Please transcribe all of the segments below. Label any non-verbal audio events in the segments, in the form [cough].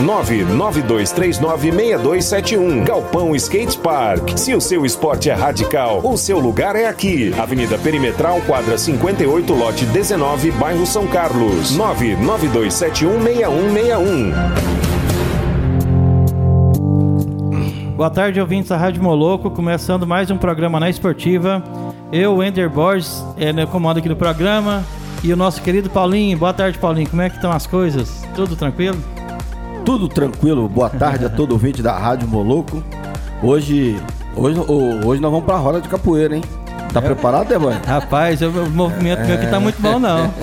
992396271. Galpão Skate Park. Se o seu esporte é radical, o seu lugar é aqui. Avenida Perimetral, quadra 58, lote 19, bairro São Carlos. 992716161. Boa tarde, ouvintes da Rádio Moloco, começando mais um programa na Esportiva. Eu, Wender Borges, é, no comando aqui do programa, e o nosso querido Paulinho. Boa tarde, Paulinho. Como é que estão as coisas? Tudo tranquilo? Tudo tranquilo. Boa tarde a todo ouvinte da Rádio Moloco. Hoje, hoje, hoje nós vamos pra roda de capoeira, hein? Tá É. preparado, Devan? Rapaz, o movimento meu aqui tá muito bom, não. [laughs]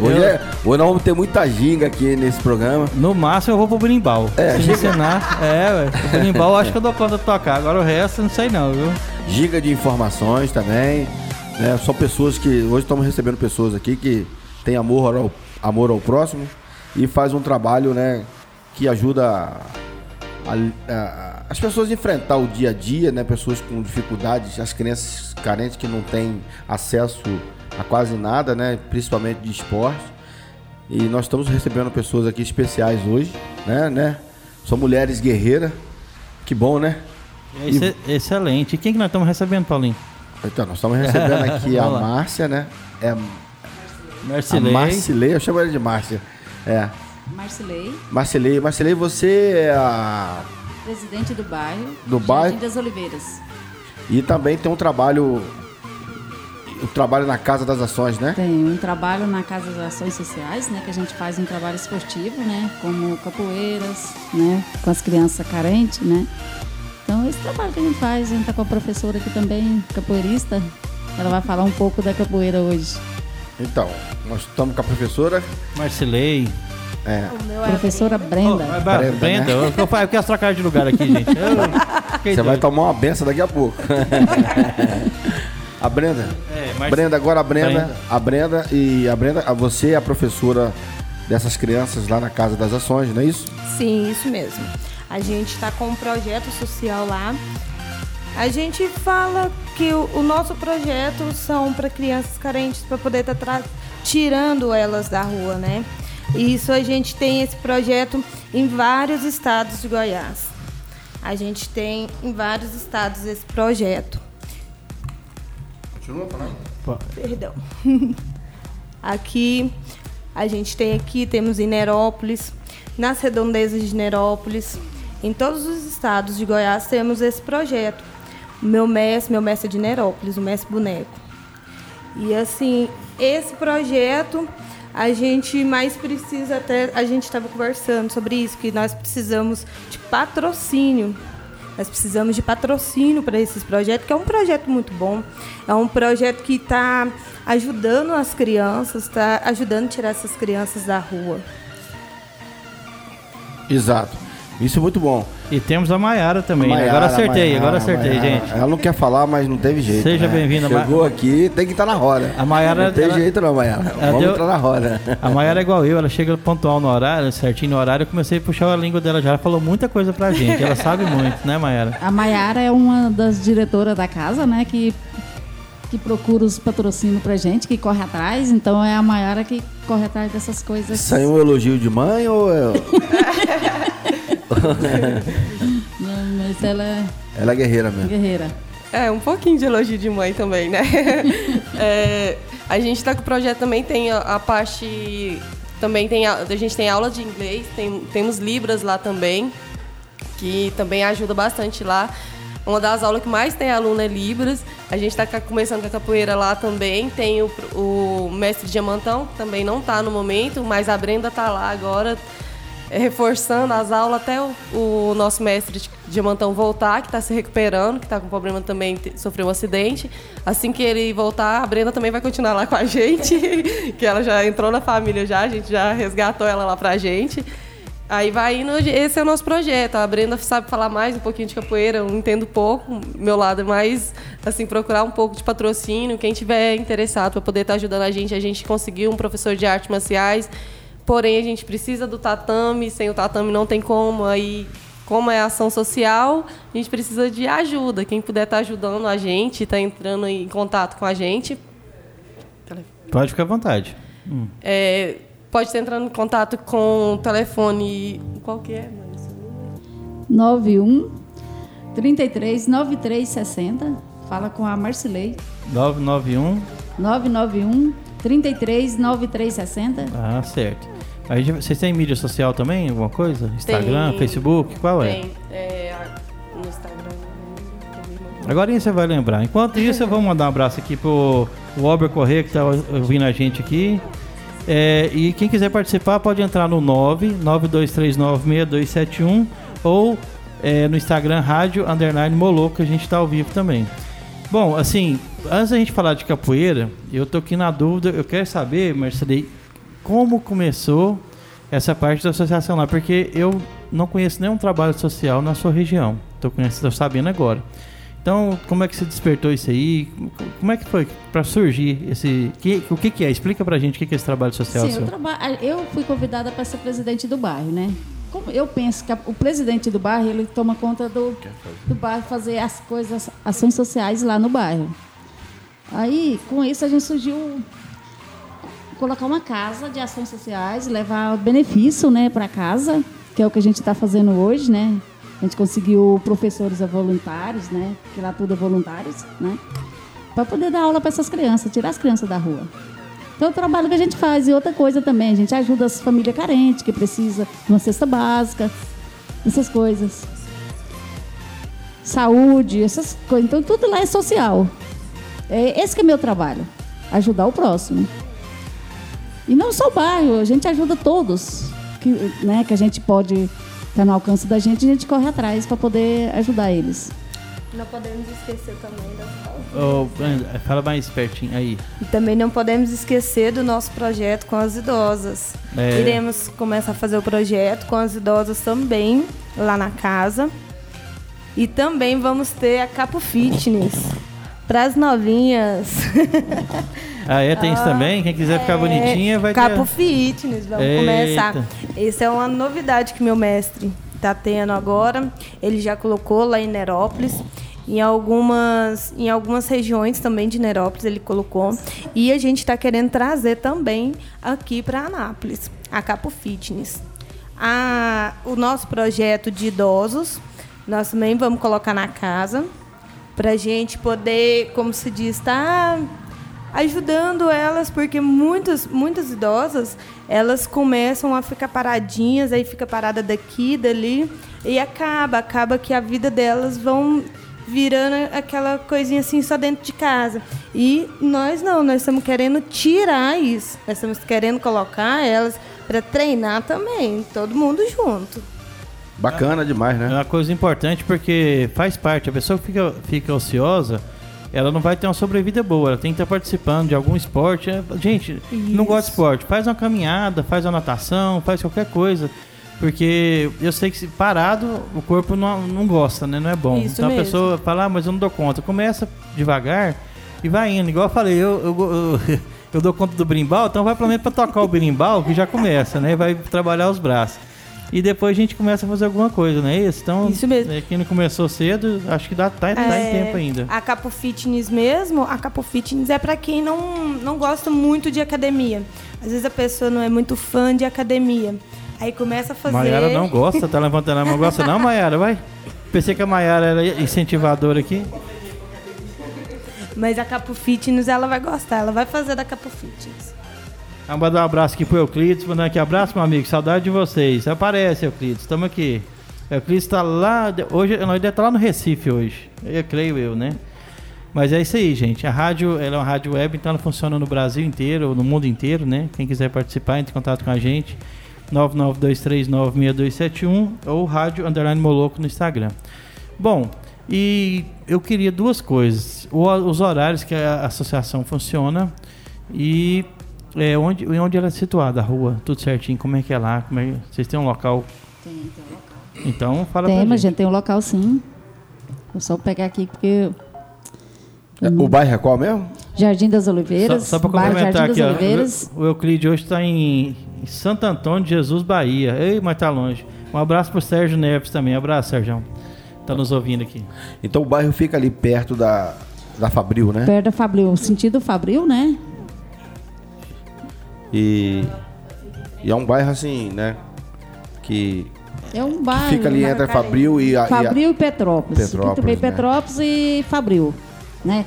Hoje, Eu- é, hoje nós vamos ter muita ginga aqui nesse programa. No máximo eu vou pro berimbau. É, Se chega- ensinar, é, ué. O berimbau eu acho que eu dou conta de tocar. Agora o resto eu não sei não, viu? Giga de informações também. Né? São pessoas que. Hoje estamos recebendo pessoas aqui que têm amor ao, amor ao próximo e faz um trabalho né, que ajuda a- a- as pessoas a enfrentar o dia a dia, né? Pessoas com dificuldades, as crianças carentes que não têm acesso a quase nada, né? Principalmente de esporte. E nós estamos recebendo pessoas aqui especiais hoje, né? né? São mulheres guerreiras. Que bom, né? É excelente. E quem que nós estamos recebendo, Paulinho? Então, nós estamos recebendo aqui [laughs] a. Márcia, né? É Marcilei. Marcilei, eu chamo ela de Márcia. É. Marcilei, Marcilei, Marcilei, você é a. presidente do bairro. Do Jardim bairro? das Oliveiras. E também tem um trabalho. O trabalho na Casa das Ações, né? Tem um trabalho na Casa das Ações Sociais, né? Que a gente faz um trabalho esportivo, né? Como capoeiras, né? Com as crianças carentes, né? Então, esse trabalho que a gente faz, a gente tá com a professora aqui também, capoeirista. Ela vai falar um pouco da capoeira hoje. Então, nós estamos com a professora. Marcilei. É, Professora Brenda. Oh, Brenda, Brenda, Brenda né? eu, eu, eu quero trocar de lugar aqui, gente. Eu você vai tomar uma benção daqui a pouco. [laughs] a Brenda. É, Mar- Brenda, agora a Brenda, Brenda. A Brenda e a Brenda, a- você é a professora dessas crianças lá na Casa das Ações, não é isso? Sim, isso mesmo. A gente está com um projeto social lá. A gente fala que o, o nosso projeto são para crianças carentes para poder estar tirando elas da rua, né? E isso a gente tem esse projeto em vários estados de Goiás. A gente tem em vários estados esse projeto. Continua falando. Perdão. [laughs] aqui, a gente tem aqui, temos em Nerópolis, nas redondezas de Nerópolis, em todos os estados de Goiás temos esse projeto. Meu mestre, meu mestre é de Nerópolis, o mestre boneco. E assim, esse projeto a gente mais precisa até, a gente estava conversando sobre isso, que nós precisamos de patrocínio. Nós precisamos de patrocínio para esses projetos, que é um projeto muito bom. É um projeto que está ajudando as crianças, está ajudando a tirar essas crianças da rua. Exato. Isso é muito bom. E temos a Maiara também. né? Maiara, agora acertei, Maiara, agora acertei, Maiara. gente. Ela não quer falar, mas não teve jeito. Seja né? bem-vinda, Ma- Chegou aqui, tem que estar na roda. A Maiara, Não tem ela- jeito não, Maiara. ela Vamos deu- entrar na roda. A Maiara é igual eu, ela chega pontual no horário, certinho no horário, eu comecei a puxar a língua dela já, ela falou muita coisa pra gente, ela sabe muito, né, Maiara? A Maiara é uma das diretoras da casa, né? Que, que procura os patrocínios pra gente, que corre atrás. Então é a Maiara que corre atrás dessas coisas. Isso aí é um elogio de mãe ou é... [laughs] [laughs] Não, mas ela é ela é guerreira mesmo? guerreira. É, um pouquinho de elogio de mãe também, né? [laughs] É, a gente está com o projeto também, tem a, a parte. Também tem a, a gente tem aula de inglês, tem, temos Libras lá também, que também ajuda bastante lá. Uma das aulas que mais tem aluno é Libras. A gente está começando com a capoeira lá também. Tem o, o mestre Diamantão, que também não está no momento, mas a Brenda está lá agora reforçando as aulas até o, o nosso mestre de Diamantão voltar, que está se recuperando, que está com problema também, sofreu um acidente. Assim que ele voltar, a Brenda também vai continuar lá com a gente, [laughs] que ela já entrou na família já, a gente já resgatou ela lá pra gente. Aí vai indo, esse é o nosso projeto. A Brenda sabe falar mais um pouquinho de capoeira, eu entendo pouco. Meu lado é mais, assim, procurar um pouco de patrocínio. Quem tiver interessado para poder estar tá ajudando a gente, a gente conseguiu um professor de artes marciais. Porém, a gente precisa do tatame, sem o tatame não tem como. Aí, como é ação social, a gente precisa de ajuda. Quem puder estar tá ajudando a gente, está entrando em contato com a gente. Pode ficar à vontade. Hum. É, pode estar entrando em contato com o telefone. Qual que é, 91 33 93 60. Fala com a Marcilei. 991 991 33 93 60. Ah, certo. Aí vocês têm mídia social também? Alguma coisa? Instagram, tem, Facebook? Qual é? Tem. É, no Instagram. Agora você vai lembrar. Enquanto isso, eu vou mandar um abraço aqui pro Ober Corrêa, que está ouvindo a gente aqui. É, e quem quiser participar pode entrar no 992396271 ou é, no Instagram Rádio Underline Moloco, que a gente está ao vivo também. Bom, assim, antes da gente falar de capoeira, eu tô aqui na dúvida, eu quero saber, Marcelei, como começou essa parte da associação lá, porque eu não conheço nenhum trabalho social na sua região. Tô conhecendo, tô sabendo agora. Então, como é que você despertou isso aí? Como é que foi para surgir esse. Que, o que, que, é? Explica pra gente o que, que é esse trabalho social. Sim, eu, traba... eu fui convidada para ser presidente do bairro, né? Como eu penso que o presidente do bairro ele toma conta do, do bairro, fazer as coisas, ações sociais lá no bairro. Aí, com isso, a gente surgiu colocar uma casa de ações sociais, levar benefício né, para casa, que é o que a gente está fazendo hoje, né? A gente conseguiu professores voluntários, né? Que lá tudo é voluntários, né? Para poder dar aula para essas crianças, tirar as crianças da rua. Então, é o trabalho que a gente faz. E outra coisa também, a gente ajuda as famílias carentes, que precisa de uma cesta básica, essas coisas. Saúde, essas coisas. Então, tudo lá é social. É, esse que é meu trabalho, ajudar o próximo. E não só o bairro, a gente ajuda todos que, né, que a gente pode está no alcance da gente, a gente corre atrás para poder ajudar eles. Não podemos esquecer também das oh, Fala mais pertinho aí. E também não podemos esquecer do nosso projeto com as idosas. É. Iremos começar a fazer o projeto com as idosas também, lá na casa. E também vamos ter a Capo Fitness para as novinhas. Ah, é? Tem isso também? Quem quiser ficar é, bonitinha vai Capo ter... Capo Fitness, vamos Eita. começar. Essa é uma novidade que meu mestre está tendo agora. Ele já colocou lá em Nerópolis. Em algumas, em algumas regiões também de Nerópolis ele colocou. E a gente está querendo trazer também aqui para Anápolis, a Capo Fitness. A, o nosso projeto de idosos, nós também vamos colocar na casa, para gente poder, como se diz, estar tá ajudando elas, porque muitas, muitas idosas, elas começam a ficar paradinhas, aí fica parada daqui, dali, e acaba, acaba que a vida delas vão virando aquela coisinha assim só dentro de casa. E nós não, nós estamos querendo tirar isso. Nós estamos querendo colocar elas para treinar também, todo mundo junto. Bacana demais, né? É uma coisa importante porque faz parte, a pessoa fica, fica ociosa, ela não vai ter uma sobrevida boa, ela tem que estar participando de algum esporte. É, gente, Isso. não gosta de esporte, faz uma caminhada, faz uma natação, faz qualquer coisa. Porque eu sei que se parado, o corpo não, não gosta, né? Não é bom. Isso então mesmo. a pessoa fala, ah, mas eu não dou conta. Começa devagar e vai indo. Igual eu falei, eu, eu, eu, [laughs] eu dou conta do brimbal, então vai pelo menos para tocar o brimbal, que já começa, né? Vai trabalhar os braços e depois a gente começa a fazer alguma coisa, não é isso? Então, isso mesmo. É, quem não começou cedo, acho que dá, tá, tá é, em tempo ainda. A Capo Fitness mesmo, a Capo Fitness é para quem não, não gosta muito de academia. Às vezes a pessoa não é muito fã de academia. Aí começa a fazer. Maiara não gosta, tá levantando a mão. Gosta não, Maiara? Vai. Pensei que a Maiara era incentivadora aqui. Mas a Capo Fitness ela vai gostar, ela vai fazer da Capo Fitness. Vamos mandar um abraço aqui pro Euclides, mandando aqui abraço, meu amigo. Saudade de vocês. Aparece, Euclides, estamos aqui. Euclides está lá, hoje, ele deve estar tá lá no Recife hoje. Eu creio eu, né? Mas é isso aí, gente. A rádio, ela é uma rádio web, então ela funciona no Brasil inteiro, no mundo inteiro, né? Quem quiser participar, entre em contato com a gente. 992396271 ou Rádio Underline Moloco no Instagram. Bom, e eu queria duas coisas. O, os horários que a associação funciona e é, onde, onde ela é situada, a rua? Tudo certinho, como é que é lá? Como é, vocês têm um local? Tem, tem um local. Então fala Tem, pra mas gente. gente tem um local sim. Vou só pegar aqui porque. É, O bairro é qual mesmo? Jardim das Oliveiras. Só, só para complementar aqui, ó, o o Euclide hoje está em, em Santo Antônio de Jesus, Bahia. Ei, mas tá longe. Um abraço pro Sérgio Neves também. Abraço, Sérgio. Tá nos ouvindo aqui. Então o bairro fica ali perto da, da Fabril, né? Perto da Fabril. Sentido Fabril, né? E, e é um bairro assim, né? Que É um bairro. fica ali entre a Fabril e a, e a- Fabril e Petrópolis. Petrópolis, também né? Petrópolis e Fabril. Né?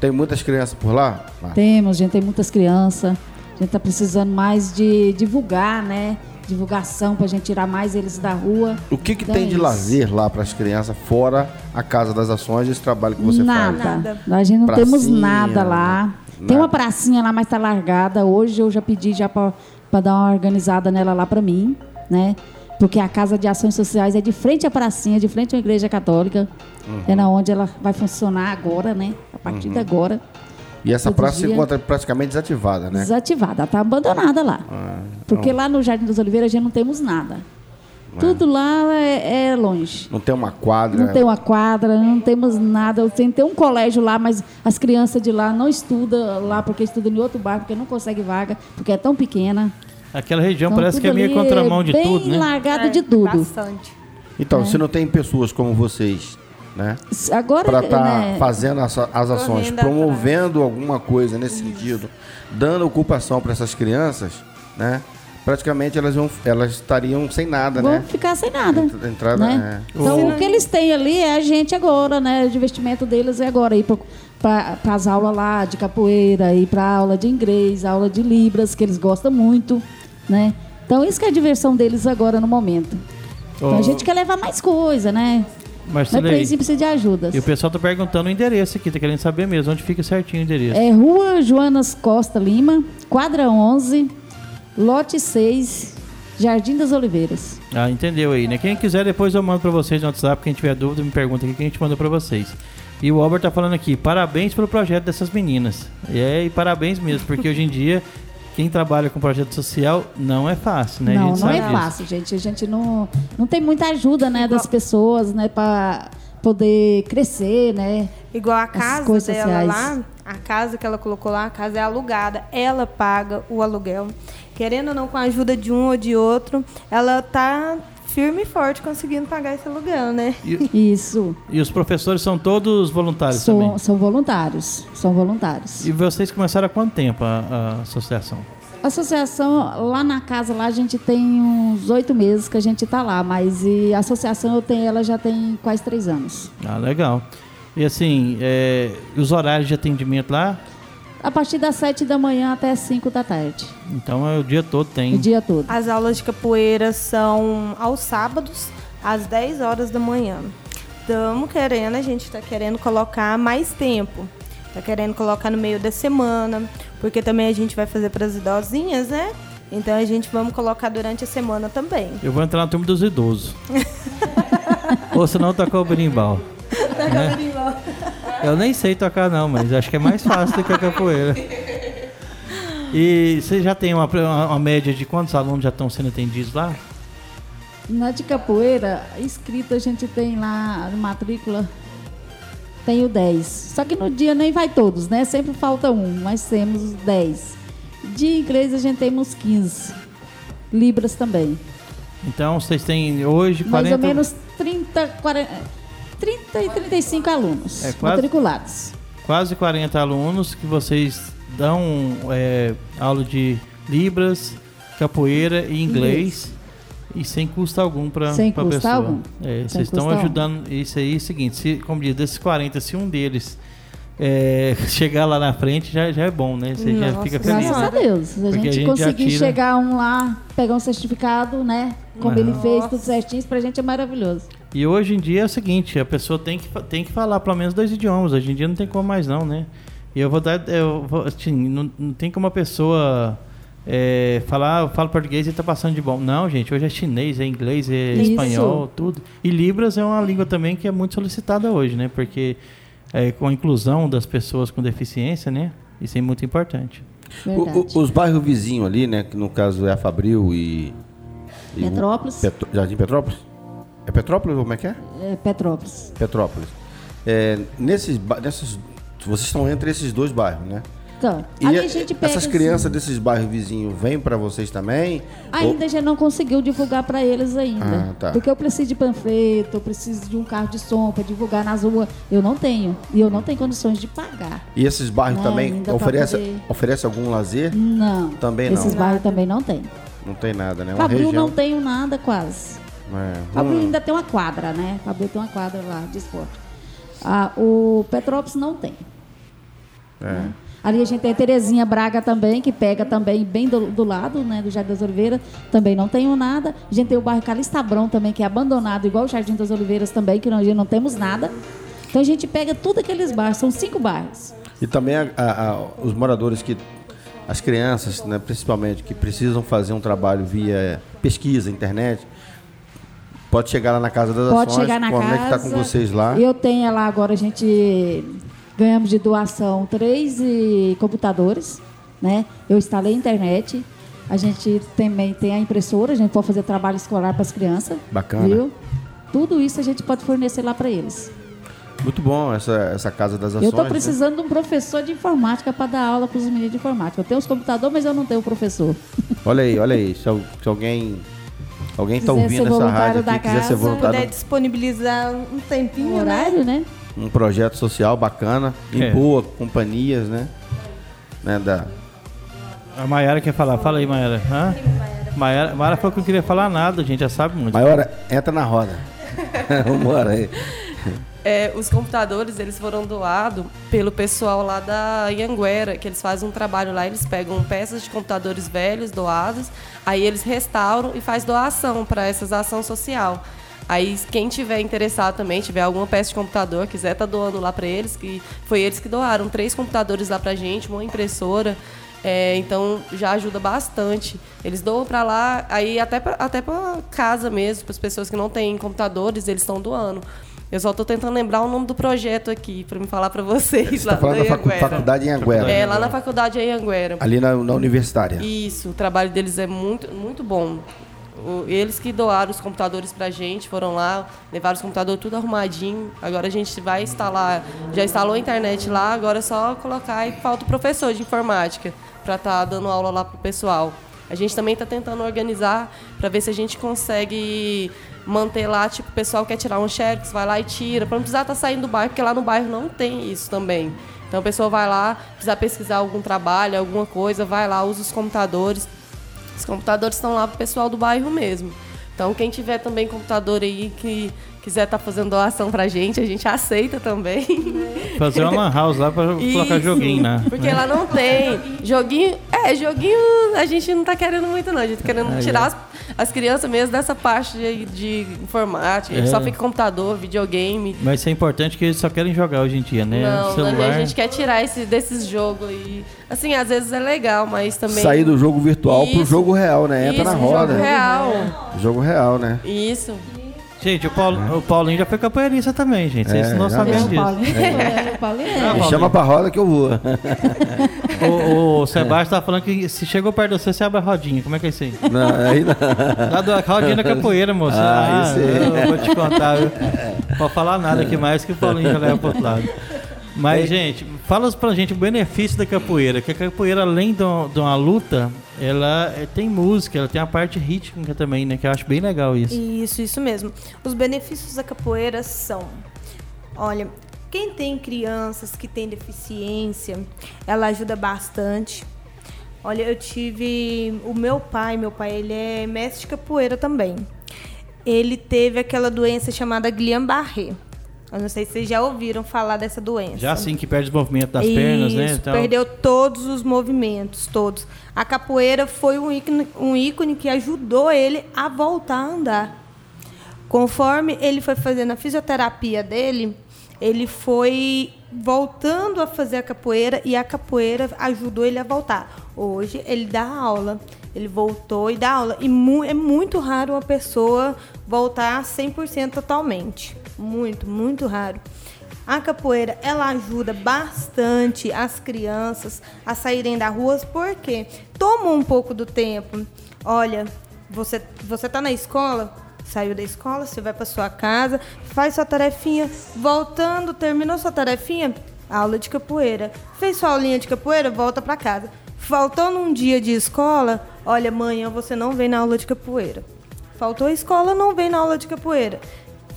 Tem muitas crianças por lá? Lá. Temos, gente, tem muitas crianças. A gente tá precisando mais de divulgar, né? Divulgação pra gente tirar mais eles da rua. O que, que Então tem é de isso. lazer lá para as crianças, fora a Casa das Ações e esse trabalho que você nada. faz? Nada. A gente não temos Pracinha, nada lá. Tem nada. uma pracinha lá, mas tá largada. Hoje eu já pedi já pra, pra dar uma organizada nela lá pra mim, né? Porque a Casa de Ações Sociais é de frente à pracinha, de frente à Igreja Católica. Uhum. É na onde ela vai funcionar agora, né? A partir de agora. E essa praça se dia. encontra praticamente desativada, né? Desativada. Ela tá abandonada lá. Ah, Porque lá no Jardim das Oliveiras a gente não temos nada. Tudo lá é, é longe. Não tem uma quadra. Não tem uma quadra, não temos nada. Tem, tem um colégio lá, mas as crianças de lá não estudam lá porque estudam em outro bairro, porque não consegue vaga, porque é tão pequena. Aquela região Então, parece que é meio contramão de bem tudo, né? largado É, de tudo. Bastante. Então, se não tem pessoas como vocês, né? Agora, Para estar né, fazendo as, as ações, promovendo alguma coisa nesse sentido, dando ocupação para essas crianças, né? Praticamente elas, vão, elas estariam sem nada, vão né? ficar sem nada. Ent- Entrada, né? é. Então, O- o que eles têm ali é a gente agora, né? O investimento deles é agora ir para as aulas lá de capoeira, ir para aula de inglês, aula de libras, que eles gostam muito, né? Então, isso que é a diversão deles agora no momento. Então, Ô, a gente quer levar mais coisa, né? Mas Marcelo, para isso precisa de ajudas. e o pessoal tá perguntando o endereço aqui, tá querendo saber mesmo onde fica certinho o endereço. É Rua Joanas Costa Lima, quadra 11, lote 6, Jardim das Oliveiras. Ah, entendeu aí, né? Quem quiser, depois eu mando pra vocês no WhatsApp. Quem tiver dúvida, me pergunta aqui que a gente manda pra vocês. E o Albert tá falando aqui, parabéns pelo projeto dessas meninas. É, e parabéns mesmo, porque hoje em dia, quem trabalha com projeto social não é fácil, né? Não, não é disso. fácil, gente. A gente não, não tem muita ajuda, né, das pessoas, né, para poder crescer, né? Igual a As casa dela sociais. lá, a casa que ela colocou lá, a casa é alugada. Ela paga o aluguel. Querendo ou não, com a ajuda de um ou de outro, ela tá firme e forte conseguindo pagar esse aluguel, né? [laughs] Isso. E os professores são todos voluntários também. São, são voluntários. São voluntários. E vocês começaram há quanto tempo a, a associação? A associação, lá na casa, lá a gente tem uns oito meses que a gente tá lá, mas e a associação eu tenho, ela já tem quase três anos. Ah, legal. E assim, é, os horários de atendimento lá, A partir das sete da manhã até as cinco da tarde, então é o dia todo tem. o dia todo. As aulas de capoeira são aos sábados, às 10 horas da manhã. Estamos querendo, a gente está querendo colocar mais tempo. Está querendo colocar no meio da semana, porque também a gente vai fazer para as idosinhas, né? Então a gente vamos colocar durante a semana também. Eu vou entrar na turma dos idosos. [laughs] Ou se não, tocar o berimbau. Né? Eu nem sei tocar não, mas acho que é mais fácil do que a capoeira. E você já tem uma, uma, média de quantos alunos já estão sendo atendidos lá? Na de capoeira, inscrito a gente tem lá, matrícula, tenho 10. Só que no dia nem vai todos, né? Sempre falta um, mas temos 10. De inglês a gente tem uns 15. Libras também. Então vocês têm hoje 40... Mais ou menos 30, 40, 30 e 35 alunos É, quase- matriculados. quase 40 alunos que vocês dão é, aula de Libras, capoeira e inglês. E sem custo algum para Sem a pessoa. algum. É, Sem vocês estão ajudando. Isso aí é o seguinte: se, como diz, desses 40, se um deles é, [laughs] chegar lá na frente, já, já é bom, né? Você já Nossa fica feliz. Graças a Deus. Se a gente, a gente já conseguir tira- chegar um lá, pegar um certificado, né? Como ele fez, tudo certinho, isso pra gente é maravilhoso. E hoje em dia é o seguinte: a pessoa tem que, tem que falar pelo menos dois idiomas. Hoje em dia não tem como mais, não, né? E eu vou dar. Eu vou, assim, não, não tem como a pessoa. é, falar, eu falo português e tá passando de bom. Não, gente, hoje é chinês, é inglês, é Isso. espanhol, tudo. E Libras é uma língua também que é muito solicitada hoje, né? Porque é, com a inclusão das pessoas com deficiência, né? Isso é muito importante. O- o- os bairros vizinhos ali, né? Que no caso é a Fabril e. e Petrópolis. Petro- Jardim Petrópolis? É Petrópolis ou como é que é? É, Petrópolis. Petrópolis. É, nesses, nessas, vocês estão entre esses dois bairros, né? Então, E a- a gente pega. essas assim, crianças desses bairros vizinhos vêm para vocês também? Ainda a gente não conseguiu divulgar para eles ainda. Ah, tá. Porque eu preciso de panfleto, eu preciso de um carro de som para divulgar nas ruas. Eu não tenho. E eu não tenho condições de pagar. E esses bairros Não, também oferecem poder- oferece algum lazer? Não. Também não. Esses bairros também não tem. Não tem nada, né? Uma Fabril região. não tenho nada quase. É, Fabril hum, ainda tem uma quadra, né? Fabril tem uma quadra lá de esporte. Ah, o Petrópolis não tem. é. Ali a gente tem Terezinha Braga também, que pega também bem do, do lado, né, do Jardim das Oliveiras. Também não tenho nada. A gente tem o bairro Calistabrão também, que é abandonado, igual o Jardim das Oliveiras também, que nós não temos nada. Então a gente pega tudo aqueles bairros, são cinco bairros. E também a- a- a- os moradores que. As crianças, né, principalmente, que precisam fazer um trabalho via pesquisa, internet. Pode chegar lá na Casa das Pode Ações, chegar na casa. conectar com vocês lá. Eu tenho lá agora, a gente ganhamos de doação três computadores, né? Eu instalei a internet. A gente também tem a impressora, a gente pode fazer trabalho escolar para as crianças. Bacana. Viu? Tudo isso a gente pode fornecer lá para eles. Muito bom essa, essa Casa das Ações. eu estou né? precisando de um professor de informática para dar aula para os meninos de informática. Eu tenho os computadores, mas eu não tenho o professor. Olha aí, olha aí. Se, se alguém. Alguém está ouvindo essa voluntário rádio aqui, quiser ser Se puder voluntário. disponibilizar um tempinho, O né? horário, né? Um projeto social bacana, em É. boa companhias, né? né da, A Mayara quer falar. Fala aí, Mayara. Hã? Mayara, Mayara falou que não queria falar nada, a gente já sabe muito. Maior, entra na roda. [laughs] Vambora aí. É, os computadores, eles foram doados pelo pessoal lá da Ianguera, que eles fazem um trabalho lá, eles pegam peças de computadores velhos doados, aí eles restauram e faz doação para essas ação social. Aí quem tiver interessado também, tiver alguma peça de computador, quiser tá doando lá para eles, que foi eles que doaram três computadores lá pra gente, uma impressora, é, então já ajuda bastante. Eles doam para lá, aí até pra, até para casa mesmo, para as pessoas que não têm computadores, eles estão doando. Eu só tô tentando lembrar o nome do projeto aqui para me falar para vocês Você lá está falando da facu- faculdade em Anguera. É, lá na faculdade em Anguera. Ali na, na universitária. Isso, o trabalho deles é muito, muito bom. O- eles que doaram os computadores pra gente, foram lá, levaram os computadores tudo arrumadinho. Agora a gente vai instalar, já instalou a internet lá, agora é só colocar e falta o professor de informática para estar dando aula lá pro pessoal. A gente também está tentando organizar para ver se a gente consegue manter lá, tipo, o pessoal quer tirar um xerox, vai lá e tira, para não precisar estar saindo do bairro, porque lá no bairro não tem isso também. Então a pessoa vai lá, precisa pesquisar algum trabalho, alguma coisa, vai lá, usa os computadores. Os computadores estão lá pro pessoal do bairro mesmo. Então, quem tiver também computador aí que quiser estar fazendo doação pra gente, a gente aceita também. Fazer uma lan [laughs] house lá pra colocar Isso, joguinho, né? Porque lá não tem. Joguinho. É, joguinho a gente não tá querendo muito, não. A gente tá querendo Aí, tirar as, as crianças mesmo dessa parte de, de informática. A gente É. só fica computador, videogame. Mas isso é importante que eles só querem jogar hoje em dia, né? Não, Celular. a gente quer tirar esse, desses jogos aí. Assim, às vezes é legal, mas também. Sair do jogo virtual pro Isso. jogo real, né? Entra Isso, na roda. Jogo real. Jogo real, né? Isso. Gente, o, Paulo, o Paulinho já foi capoeirista também, gente. Vocês É, não O disso. Paulinho é. O Paulinho é. Me chama pra roda que eu vou. [laughs] O, o Sebastião tá falando que se chegou perto de você, você abre a rodinha. Como é que é isso aí? Não, aí não. Lá do rodinha da capoeira, moço. Ah, isso aí. eu vou te contar, viu? Pode falar nada aqui mais que o Paulinho já leva pro outro lado. Mas, gente, fala pra gente o benefício da capoeira. Que a capoeira, além de uma, de uma luta, ela é, tem música, ela tem a parte rítmica também, né? Que eu acho bem legal isso. Isso, isso mesmo. Os benefícios da capoeira são: olha, quem tem crianças que têm deficiência, ela ajuda bastante. Olha, eu tive o meu pai, meu pai ele é mestre de capoeira também. Ele teve aquela doença chamada Guillain-Barré. Eu não sei se vocês já ouviram falar dessa doença. Já assim que perde os movimentos das pernas, né? Isso, Então, perdeu todos os movimentos, todos. A capoeira foi um ícone, um ícone que ajudou ele a voltar a andar. Conforme ele foi fazendo a fisioterapia dele, ele foi voltando a fazer a capoeira e a capoeira ajudou ele a voltar. Hoje ele dá aula, ele voltou e dá aula. E mu- é muito raro uma pessoa voltar 100% totalmente. Muito, muito raro. A capoeira, ela ajuda bastante as crianças a saírem da rua, porque toma um pouco do tempo. Olha, você você tá na escola, saiu da escola, você vai para sua casa, faz sua tarefinha, voltando, terminou sua tarefinha, aula de capoeira. Fez sua aulinha de capoeira, volta para casa. Faltou num dia de escola, olha, amanhã você não vem na aula de capoeira. Faltou a escola, não vem na aula de capoeira.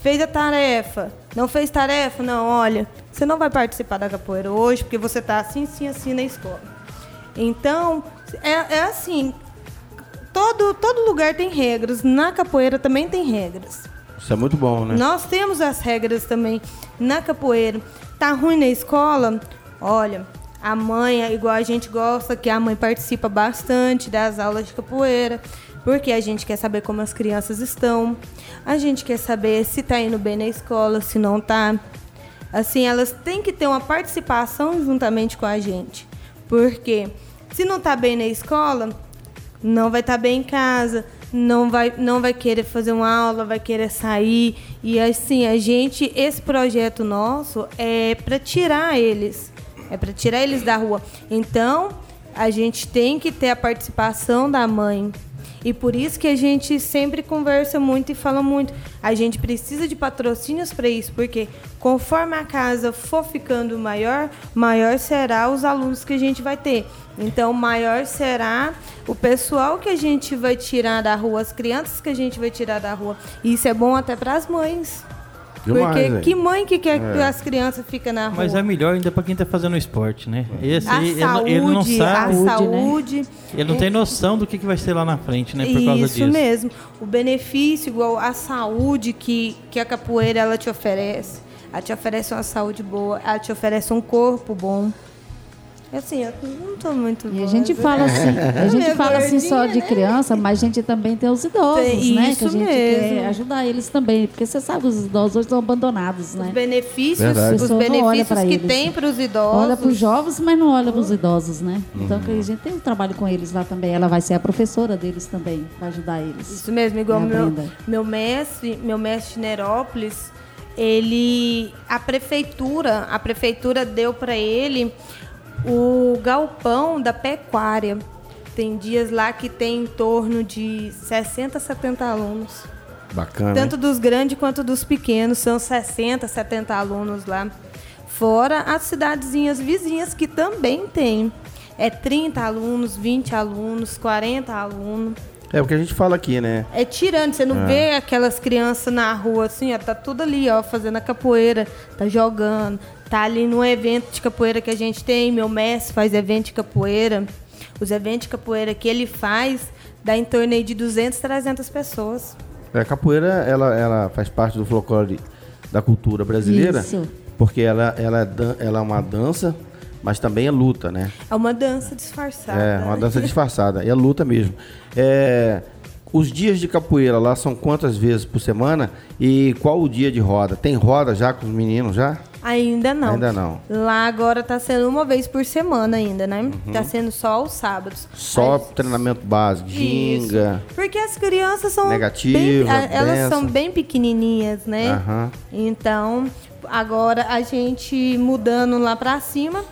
Fez a tarefa, não fez tarefa, não, olha, você não vai participar da capoeira hoje porque você tá assim, assim, assim na escola. Então, é, é assim, todo, todo lugar tem regras, na capoeira também tem regras. Isso é muito bom, né? Nós temos as regras também na capoeira. Tá ruim na escola? Olha, a mãe, é igual a gente gosta, que a mãe participa bastante das aulas de capoeira, porque a gente quer saber como as crianças estão. A gente quer saber se tá indo bem na escola, se não tá. Assim, elas têm que ter uma participação juntamente com a gente. Porque se não tá bem na escola, não vai estar bem em casa, não vai, não vai querer fazer uma aula, vai querer sair. E assim, a gente, esse projeto nosso é para tirar eles, é para tirar eles da rua. Então, a gente tem que ter a participação da mãe. E por isso que a gente sempre conversa muito e fala muito. A gente precisa de patrocínios para isso, porque conforme a casa for ficando maior, maior será os alunos que a gente vai ter. Então, maior será o pessoal que a gente vai tirar da rua, as crianças que a gente vai tirar da rua. E isso é bom até para as mães. Demais, Porque velho. que mãe que quer que as crianças fiquem na rua? Mas é melhor ainda pra quem tá fazendo esporte, né? Esse a ele, saúde, ele não a sabe, né? saúde. ele não tem noção do que, que vai ser lá na frente, né? Por causa Isso disso. mesmo. O benefício, igual a saúde que, que a capoeira ela te oferece. Ela te oferece uma saúde boa, ela te oferece um corpo bom. É Assim, eu não tô muito E a boa, gente né? fala assim, [laughs] a gente fala assim só de criança, mas a gente também tem os idosos, Tem né? isso que a gente mesmo. quer ajudar eles também, porque você sabe os idosos hoje estão abandonados, Os né? benefícios, os não olha benefícios que eles. tem para os idosos. Olha para os jovens, mas não olha para os idosos, né? Então que a gente tem um trabalho com eles lá também. Ela vai ser a professora deles também, vai ajudar eles. Isso mesmo, igual É, meu, Brenda. meu mestre, meu mestre Nerópolis, ele a prefeitura, a prefeitura deu para ele o galpão da pecuária. Tem dias lá que tem em torno de 60, 70 alunos. Bacana. Tanto hein? dos grandes quanto dos pequenos, são 60, 70 alunos lá. Fora as cidadezinhas vizinhas que também tem. É 30 alunos, 20 alunos, 40 alunos. É o que a gente fala aqui, né? É tirando, você não vê aquelas crianças na rua assim, ó, tá tudo ali, ó, fazendo a capoeira, tá jogando, tá ali no evento de capoeira que a gente tem, meu mestre faz evento de capoeira. Os eventos de capoeira que ele faz dá em torno aí de 200, 300 pessoas. É, A capoeira, ela, ela faz parte do folclore da cultura brasileira. Isso. Porque ela, ela, é ela é uma dança, mas também é luta, né? É uma dança disfarçada. É, uma dança disfarçada. É luta mesmo. É, os dias de capoeira lá são quantas vezes por semana? E qual o dia de roda? Tem roda já com os meninos já? Ainda não. Ainda não. Lá agora tá sendo uma vez por semana ainda, né? Tá sendo só aos sábados. Só treinamento básico, ginga. Isso. Porque as crianças são Negativa, bem, elas são bem pequenininhas, né? Aham. Então, agora a gente mudando lá pra cima,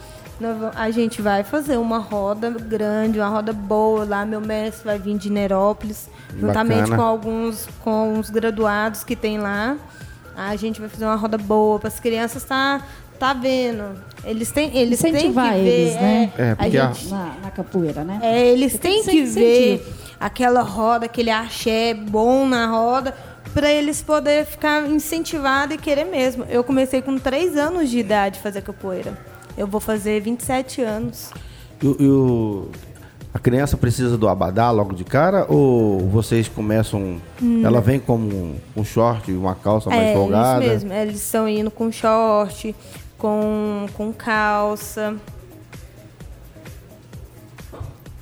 a gente vai fazer uma roda grande, uma roda boa lá. Meu mestre vai vir de Nerópolis, juntamente Bacana. com alguns com os graduados que tem lá. A gente vai fazer uma roda boa para as crianças tá tá vendo. Eles têm eles têm que ver, eles, né? É, a porque a- gente Na, na capoeira, né? é, eles Você têm que que ver aquela roda, aquele axé bom na roda, para eles poderem ficar incentivados e querer mesmo. Eu comecei com 3 anos de idade a fazer capoeira. Eu vou fazer 27 anos. E, o- o- a criança precisa do abadá logo de cara? Ou vocês começam. Ela vem com um, um short e uma calça mais é, folgada? isso mesmo. Eles estão indo com short, com, com calça.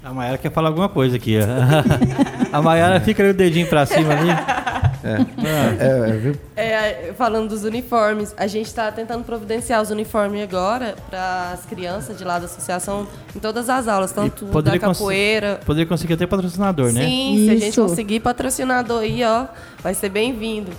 A Mayara quer falar alguma coisa aqui. [laughs] A Mayara fica ali o dedinho pra cima ali. [laughs] É, viu? É, falando dos uniformes, a gente está tentando providenciar os uniformes agora para as crianças de lá da associação em todas as aulas, tanto da poderia cons- capoeira. Poderia conseguir até patrocinador, né? Sim, se a gente Isso. conseguir patrocinador aí, ó, vai ser bem-vindo.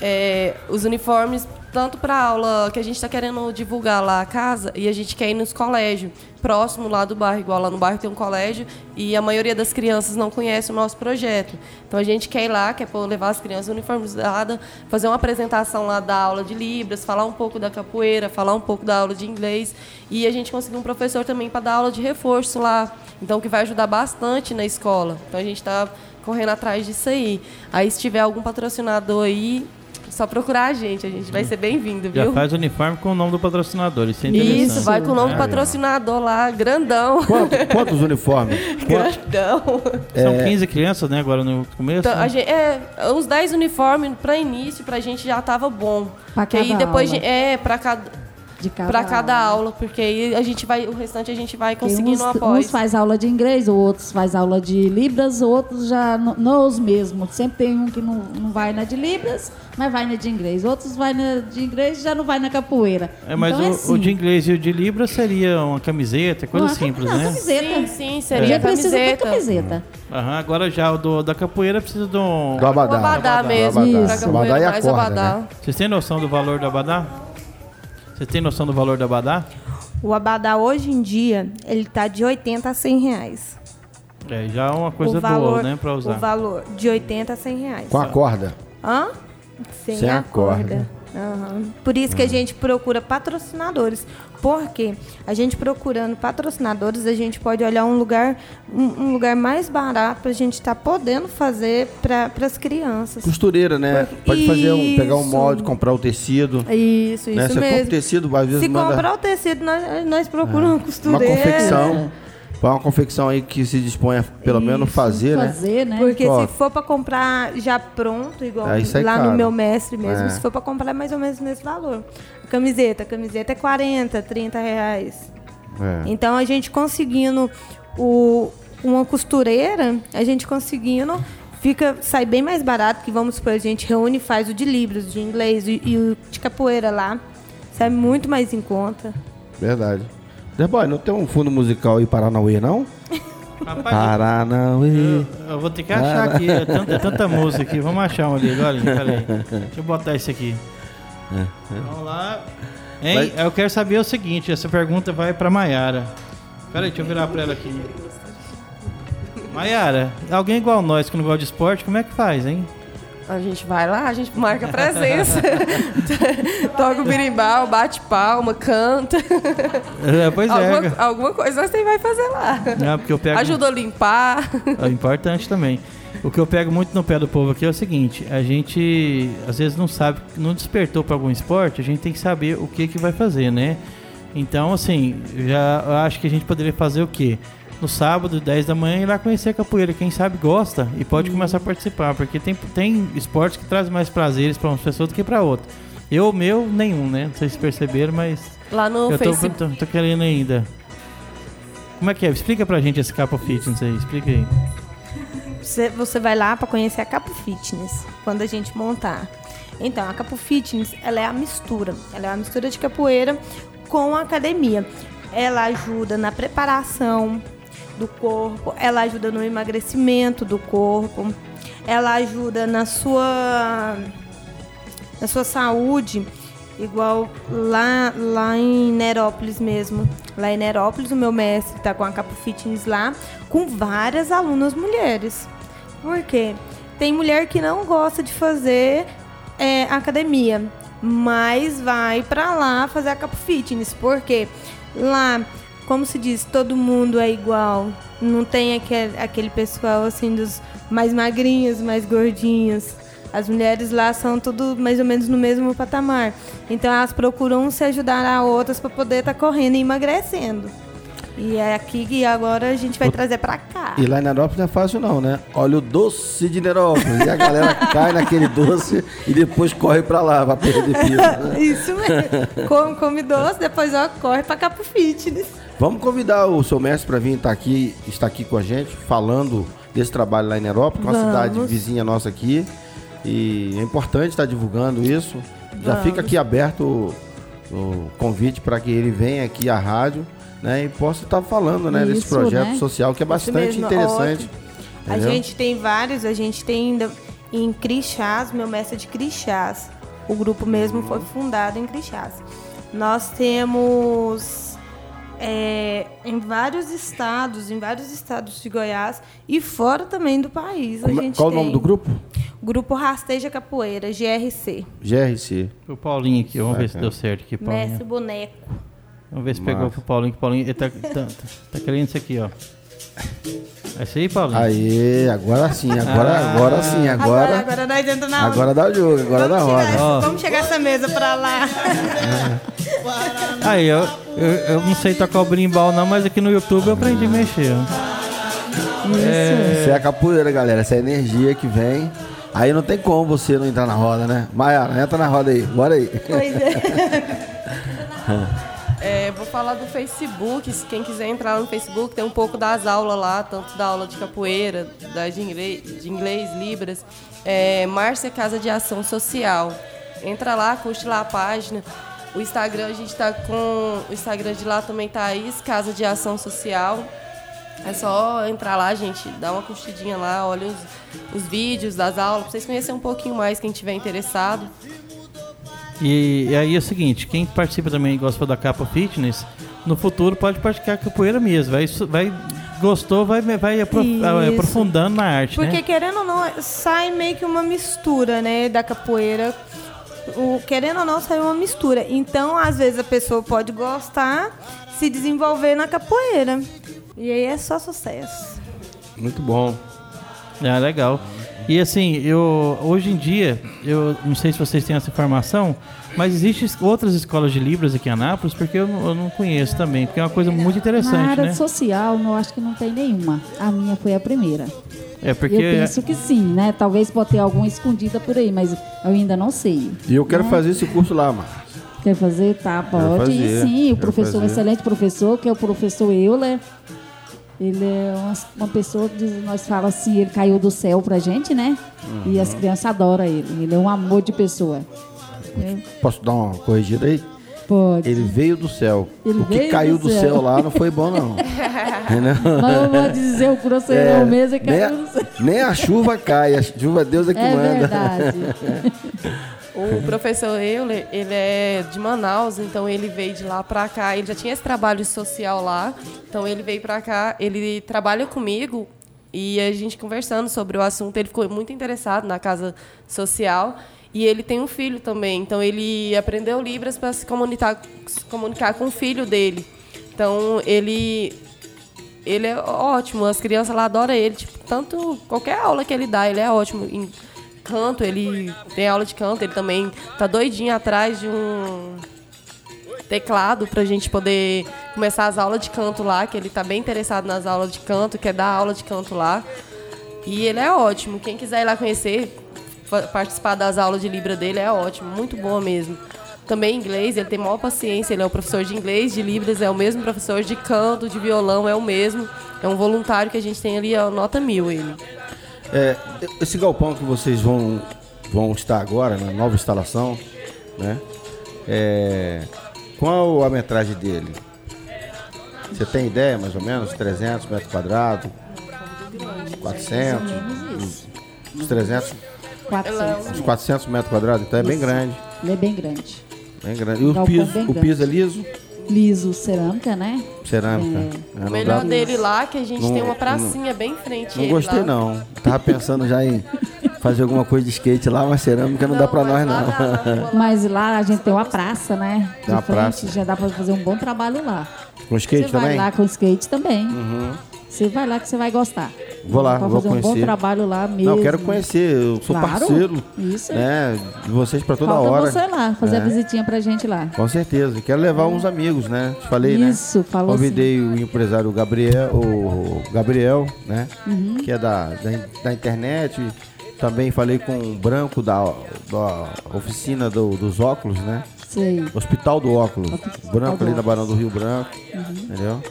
É, os uniformes tanto para aula que a gente está querendo divulgar lá a casa e a gente quer ir nos colégios próximo lá do bairro, igual lá no bairro tem um colégio e a maioria das crianças não conhece o nosso projeto. Então a gente quer ir lá, quer levar as crianças uniformizadas, fazer uma apresentação lá da aula de Libras, falar um pouco da capoeira, falar um pouco da aula de inglês e a gente conseguiu um professor também para dar aula de reforço lá, então que vai ajudar bastante na escola. Então a gente está correndo atrás disso aí. Aí se tiver algum patrocinador aí, só procurar a gente, a gente vai ser bem-vindo, viu? Já faz o uniforme com o nome do patrocinador, isso é Isso, vai com o nome do patrocinador lá, grandão. Quanto, quantos uniformes? [laughs] grandão. São é... 15 crianças, né, agora no começo? Então, né? gente, é, uns 10 uniformes para início, pra gente já tava bom. Pra cada aí depois, aula. é, de cada, para cada aula. porque aí a gente vai, o restante a gente vai conseguindo uns, após. Uns faz aula de inglês, outros faz aula de libras, outros já não os mesmos. Sempre tem um que não, não vai na de libras, mas vai na de inglês. Outros vai na de inglês já não vai na capoeira. É, mas então, o, é assim. o de inglês e o de libras seria uma camiseta, coisa Uma simples, não, né? Camiseta. Sim, sim, seria Já precisa de camiseta. camiseta. Aham, agora já o do, da capoeira precisa de um. Do abadá. O abadá mesmo. Do abadá. Isso. Abadá e a corda, abadá. né? Vocês têm noção do valor do abadá? Vocês têm noção do valor do abadá? O abadá hoje em dia, ele tá de 80 a 100 reais. É, já é uma coisa valor, boa, né, pra usar. O valor de 80 a 100 reais. Com a corda. Hã? Sem, Sem a a corda. corda. Aham. Por isso que a gente procura patrocinadores. Porque a gente procurando patrocinadores, a gente pode olhar um lugar, um, um lugar mais barato para a gente estar podendo fazer para as crianças. Costureira, né? Porque- Pode fazer um, pegar um molde, comprar o tecido. Isso, isso né? Você compra o mesmo. tecido, às vezes Se manda comprar o tecido, nós, nós procuramos uma uma costureira. confecção. Para uma confecção aí que se dispõe a pelo menos fazer, né? Fazer, né? Porque Ó. se for para comprar já pronto, igual Aí sai lá caro. no meu mestre mesmo, É. se for para comprar é mais ou menos nesse valor. Camiseta, camiseta é 40, 30 reais. É. Então a gente conseguindo o, uma costureira, a gente conseguindo fica sai bem mais barato que vamos supor a gente reúne e faz o de livros, de inglês e, e o de capoeira lá. Sai muito mais em conta. Verdade. The Boy, não tem um fundo musical aí Paranauê, não? Rapaz, Paranauê. eu, eu vou ter que achar aqui. É tanta, é tanta música aqui. Vamos achar um ali. Peraí. Deixa eu botar esse aqui. Vamos lá. Hein? Eu quero saber o seguinte: essa pergunta vai pra Maiara. Peraí, deixa eu virar pra ela aqui. Maiara, alguém igual nós que não gosta de esporte, como é que faz, hein? A gente vai lá, a gente marca presença. [laughs] Toca o birimbau, bate palma, canta. É, pois é. alguma, alguma coisa você vai fazer lá. É, porque eu pego... Ajuda a limpar. É importante também. O que eu pego muito no pé do povo aqui é o seguinte: a gente às vezes não sabe, não despertou para algum esporte, a gente tem que saber o que que vai fazer, né? Então, assim, já acho que a gente poderia fazer o quê? No sábado, 10 da manhã, ir lá conhecer a capoeira. Quem sabe gosta e pode começar a participar, porque tem, tem esportes que trazem mais prazeres para umas pessoas do que para outras. Eu, meu, nenhum, né? Não sei se perceberam, mas Lá no eu tô, Facebook. tô, tô querendo ainda. Como é que é? Explica pra gente esse Capo Fitness aí, explica aí. Você, você vai lá para conhecer a Capo Fitness, quando a gente montar. Então, a Capo Fitness, ela é a mistura. Ela é a mistura de capoeira com a academia. Ela ajuda na preparação do corpo, ela ajuda no emagrecimento do corpo, ela ajuda na sua na sua saúde, igual lá, lá em Nerópolis mesmo. Lá em Nerópolis, o meu mestre está com a Capo Fitness lá, com várias alunas mulheres. Por quê? Tem mulher que não gosta de fazer é, academia, mas vai para lá fazer a Capo Fitness. Porque lá, como se diz, todo mundo é igual. Não tem aquele, aquele pessoal assim dos mais magrinhos, mais gordinhos. As mulheres lá são tudo mais ou menos no mesmo patamar. Então elas procuram se ajudar a outras para poder estar correndo e emagrecendo. E é aqui que agora a gente vai trazer para cá. E lá em Nerópolis não é fácil não, né? Olha o doce de Nerópolis. E a galera [laughs] cai naquele doce e depois corre pra lá pra perder peso. né? [laughs] Isso mesmo. Come, come doce, depois ó, corre para cá pro fitness. Vamos convidar o seu mestre para vir estar aqui, estar aqui com a gente, falando desse trabalho lá em Nerópolis, uma Vamos. cidade vizinha nossa aqui. E é importante estar divulgando isso. Já Vamos. fica aqui aberto o, o convite para que ele venha aqui à rádio né, e possa estar falando né, desse Isso, projeto né? social que é bastante mesmo, interessante. A gente tem vários, a gente tem ainda em Crixás, meu mestre é de Crixás. O grupo mesmo foi fundado em Crixás. Nós temos é, em vários estados, em vários estados de Goiás e fora também do país. A Como é- gente Qual o nome do grupo? Grupo Rasteja Capoeira, GRC. GRC. O Paulinho aqui, vamos ver se deu certo aqui, Paulinho. Mestre Boneco. Vamos ver se pegou pro Paulinho, que o Paulinho ele tá, tá, tá, tá querendo isso aqui, ó. É isso aí, Paulinho? Aí, agora sim, agora, Ah. agora sim, Agora, agora. agora nós entramos na Agora dá o jogo, agora dá roda. Ó. vamos chegar essa mesa pra lá. [laughs] Aí, eu, eu, eu não sei tocar o brimbal não, mas aqui no YouTube eu aprendi a mexer. ó. Isso é a capoeira, galera. Essa é a energia que vem. Aí não tem como você não entrar na roda, né? Maiara, entra na roda aí, bora aí. Pois é. [laughs] [laughs] Vou falar do Facebook. Quem quiser entrar no Facebook, tem um pouco das aulas lá, tanto da aula de capoeira, da de inglês, de inglês Libras. É, Márcia Casa de Ação Social. Entra lá, curte lá a página. O Instagram, a gente tá com. O Instagram de lá também tá aí, Casa de Ação Social. É só entrar lá, gente, dar uma curtidinha lá, olha os, os vídeos das aulas, pra vocês conhecerem um pouquinho mais quem tiver interessado. E, e aí é o seguinte, quem participa também, gosta da capa fitness, no futuro pode praticar capoeira mesmo. Vai, vai, gostou, vai, vai Isso. aprofundando na arte, Porque né? querendo ou não, sai meio que uma mistura, né, da capoeira. O, querendo ou não, sai uma mistura. Então, às vezes, a pessoa pode gostar, se desenvolver na capoeira. E aí é só sucesso. Muito bom. É legal. E assim, eu hoje em dia, eu não sei se vocês têm essa informação, mas existem outras escolas de Libras aqui em Anápolis, porque eu, não- eu não conheço também, porque é uma coisa muito Na interessante, área né? social, eu acho que não tem nenhuma. A minha foi a primeira. É porque Eu penso que sim, né? Talvez pode ter alguma escondida por aí, mas eu ainda não sei. E eu quero fazer esse curso lá, mano. Quer fazer? Tá, pode. ir fazer, sim, o professor, um fazer. excelente professor, que é o professor Euler. Ele é uma, uma pessoa que nós falamos assim, ele caiu do céu pra gente, né? E as crianças adoram ele. Ele é um amor de pessoa. É, Posso dar uma corrigida aí? pode. Ele veio do céu. Ele o que caiu do do céu. céu. lá não foi bom, não. [laughs] Mas eu vou dizer o grosseirão É, mesmo é nem, caiu do céu. nem a chuva cai, a chuva Deus é que É manda. verdade. [laughs] O [laughs] professor Euler, ele é de Manaus, então ele veio de lá pra cá. Ele já tinha esse trabalho social lá, então ele veio pra cá. Ele trabalha comigo e a gente conversando sobre o assunto, ele ficou muito interessado na casa social. E ele tem um filho também, então ele aprendeu Libras para se comunicar, se comunicar com o filho dele. Então ele ele é ótimo, as crianças lá adoram ele, tipo, tanto qualquer aula que ele dá, ele é ótimo canto, ele tem aula de canto, ele também tá doidinho atrás de um teclado pra gente poder começar as aulas de canto lá, que ele tá bem interessado nas aulas de canto, quer dar aula de canto lá. E ele é ótimo, quem quiser ir lá conhecer, participar das aulas de Libra dele é ótimo, muito boa mesmo. Também inglês, ele tem maior paciência, ele é o professor de inglês, de Libras, é o mesmo professor de canto, de violão, é o mesmo. É um voluntário que a gente tem ali, ó, nota mil ele. É, esse galpão que vocês vão, vão estar agora, na nova instalação, né? É, qual a metragem dele? Você tem ideia, mais ou menos? 300 metros quadrados? 400? menos isso. Uns 300? 400. Uns 400 metros quadrados? Então é bem grande. Ele é bem grande. Bem grande. E o piso, o piso é liso? Liso, cerâmica, né? Cerâmica. É, O não melhor dá- dele lá que a gente Não- tem uma pracinha bem em frente. Não ele gostei lá. não. Tava pensando já em fazer alguma coisa de skate lá, mas cerâmica não, dá pra nós lá não. Mas lá a gente tem uma praça, né? De Tem uma frente, praça. já dá pra fazer um bom trabalho lá. Com skate você vai também? Uhum. lá com skate também. Você vai lá que você vai gostar. Vou lá, pra vou fazer um bom conhecer. trabalho lá mesmo. Não, quero conhecer. Eu sou Claro. parceiro Isso. né, de vocês pra toda Falta hora. você lá, fazer É. a visitinha pra gente lá. Com certeza. Quero levar uns amigos, né? Te falei, né? Isso, falou Convidei o empresário Gabriel, o Gabriel, né? Uhum. Que é da, da, da internet. Também falei com o Branco da, da oficina do- dos óculos, né? Sei. Hospital do Óculos. Hospital Branco do ali na Óculos. Barão do Rio Branco. Entendeu?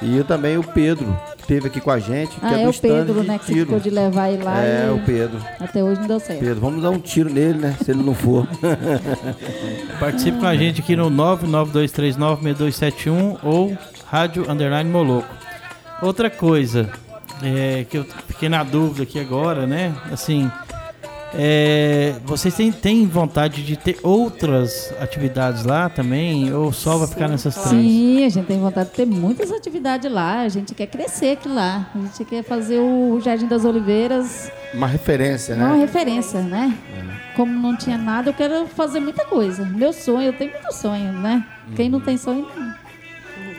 E também o Pedro, esteve aqui com a gente, que Ah, é é o Pedro, né? Que você tiro. ficou de levar ele lá É, e o Pedro. até hoje não deu certo. Pedro, vamos dar um tiro nele, né? Se ele não for. [laughs] Participe com a gente aqui no 992396271 ou Rádio Underline Moloco. Outra coisa é, que eu fiquei na dúvida aqui agora, né? Assim, É, vocês têm, têm vontade de ter outras atividades lá também? Ou só vai ficar nessas três? Sim, a gente tem vontade de ter muitas atividades lá. A gente quer crescer aqui lá. A gente quer fazer o Jardim das Oliveiras Uma referência, uma né? referência, né? Como não tinha nada, eu quero fazer muita coisa. Meu sonho, eu tenho muito sonho, né? Quem não tem sonho, não.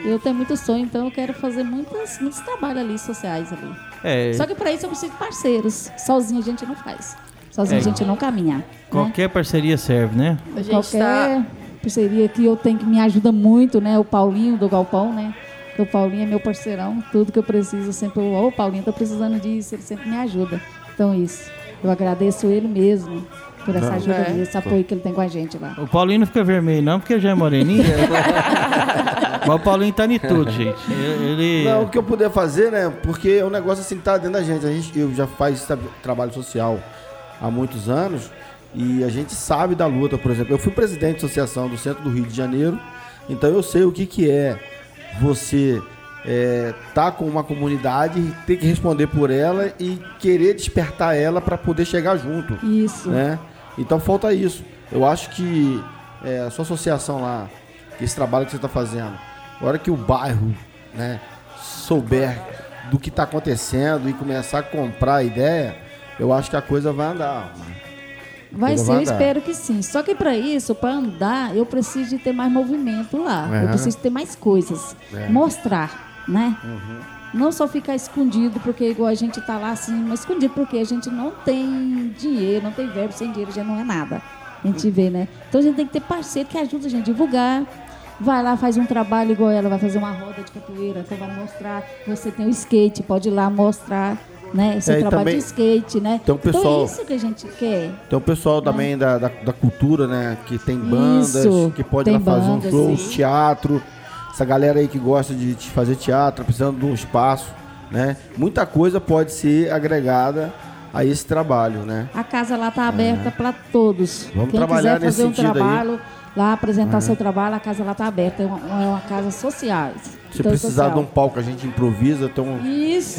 Eu tenho muito sonho, então eu quero fazer muitos, muitos trabalhos ali, sociais ali. É, Só que para isso eu preciso de parceiros. Sozinho a gente não faz. Sozinho É. a gente não caminha. né? qualquer parceria serve, né? A gente Qualquer tá- parceria que eu tenho que me ajuda muito, né? O Paulinho do Galpão, né? O Paulinho é meu parceirão, tudo que eu preciso, eu sempre, ô oh, Paulinho, tô precisando disso, ele sempre me ajuda. Então, isso. Eu agradeço ele mesmo por essa Não, ajuda, é. esse apoio que ele tem com a gente lá. O Paulinho não fica vermelho, não, porque já é moreninho. [laughs] Mas o Paulinho tá em tudo, gente. Ele. Não, o que eu puder fazer, né? Porque é um negócio assim que tá dentro da gente. A gente eu já faz trabalho social há muitos anos e a gente sabe da luta, por exemplo. Eu fui presidente da associação do centro do Rio de Janeiro, então eu sei o que, que é você é, tá com uma comunidade, ter que responder por ela e querer despertar ela para poder chegar junto Isso. né? Então falta isso. Eu acho que é, a sua associação lá, esse trabalho que você está fazendo, a hora que o bairro, né, souber do que está acontecendo e começar a comprar a ideia, eu acho que a coisa vai andar. Vai ser, eu espero que sim. Só que para isso, para andar, eu preciso de ter mais movimento lá. É. Eu preciso ter mais coisas. É. Mostrar, né? Não só ficar escondido, porque igual a gente tá lá assim, mas escondido porque a gente não tem dinheiro, não tem verbo, sem dinheiro já não é nada. A gente vê, né? Então a gente tem que ter parceiro que ajuda a gente a divulgar. Vai lá, faz um trabalho igual ela, vai fazer uma roda de capoeira, então vai mostrar. Você tem o skate, pode ir lá mostrar, né? Esse É, trabalho também de skate, né? tem um Então pessoal- é isso que a gente quer. Tem o pessoal também da, da, da cultura, né? Que tem bandas, Isso, que pode lá fazer um show, sim. teatro. Essa galera aí que gosta de, de fazer teatro, precisando de um espaço, né? Muita coisa pode ser agregada a esse trabalho, né? A casa lá tá aberta para todos. É. Vamos Quem trabalhar quiser fazer um sentido aí. É. trabalho lá, apresentar seu trabalho, a casa lá tá aberta. É uma, é uma casa social. Se Então, precisar social. de um palco, a gente improvisa, tem um-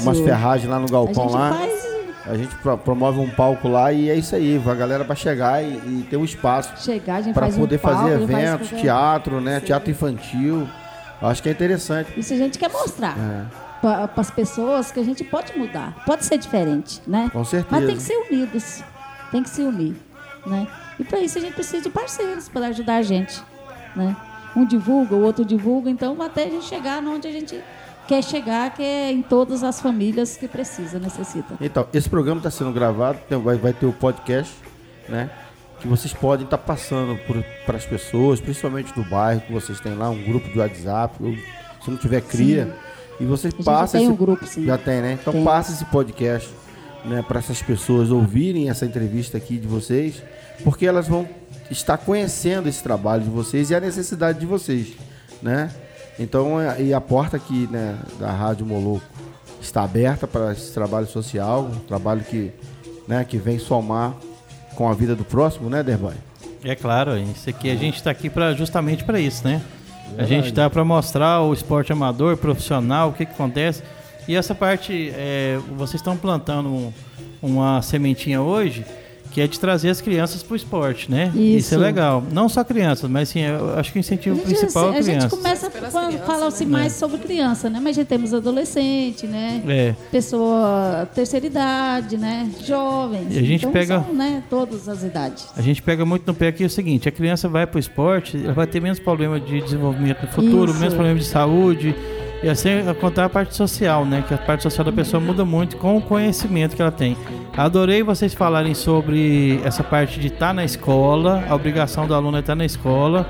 umas ferragens lá no A galpão gente lá. faz A gente pro- promove um palco lá e é isso aí. A galera vai chegar e, e ter um espaço chegar, a gente para faz poder um palco, fazer a faz eventos, qualquer- teatro, né? Teatro infantil. Acho que é interessante. Isso a gente quer mostrar É. para as pessoas que a gente pode mudar, pode ser diferente, né? Com certeza. Mas tem que ser unidos, tem que se unir, né? E para isso a gente precisa de parceiros para ajudar a gente, né? Um divulga, o outro divulga, então até a gente chegar onde a gente quer chegar, que é em todas as famílias que precisa, necessita. Então, esse programa está sendo gravado, vai, vai ter o podcast, né? Que vocês podem estar passando para as pessoas, principalmente do bairro, que vocês têm lá um grupo de WhatsApp, ou se não tiver cria, e vocês passam tem esse, um grupo, sim. Já tem, né? Então Tem. passa esse podcast, né, para essas pessoas ouvirem essa entrevista aqui de vocês, porque elas vão estar conhecendo esse trabalho de vocês e a necessidade de vocês, né? Então, é- e a porta aqui, né, da Rádio Moloco está aberta para esse trabalho social, um trabalho que, né, que vem somar com a vida do próximo, né, Derboy? É claro, isso aqui a gente está aqui pra, justamente para isso, né? A gente está para mostrar o esporte amador, profissional, o que, que acontece. E essa parte, é, vocês estão plantando um- uma sementinha hoje que é de trazer as crianças para o esporte, né? Isso. é legal. Não só crianças, mas assim, eu acho que o incentivo gente, principal é a gente crianças. começa falar assim né? mais sobre criança, né? Mas já temos adolescente, né? É. Pessoa terceira idade, né? Jovens. E a gente então, pega- São, né? Todas as idades. A gente pega muito no pé que é o seguinte, a criança vai para o esporte, ela vai ter menos problema de desenvolvimento no futuro, Isso. menos problema de saúde, e assim contar a parte social, né? Que a parte social da pessoa muda muito com o conhecimento que ela tem. Adorei vocês falarem sobre essa parte de estar na escola, a obrigação do aluno é estar na escola,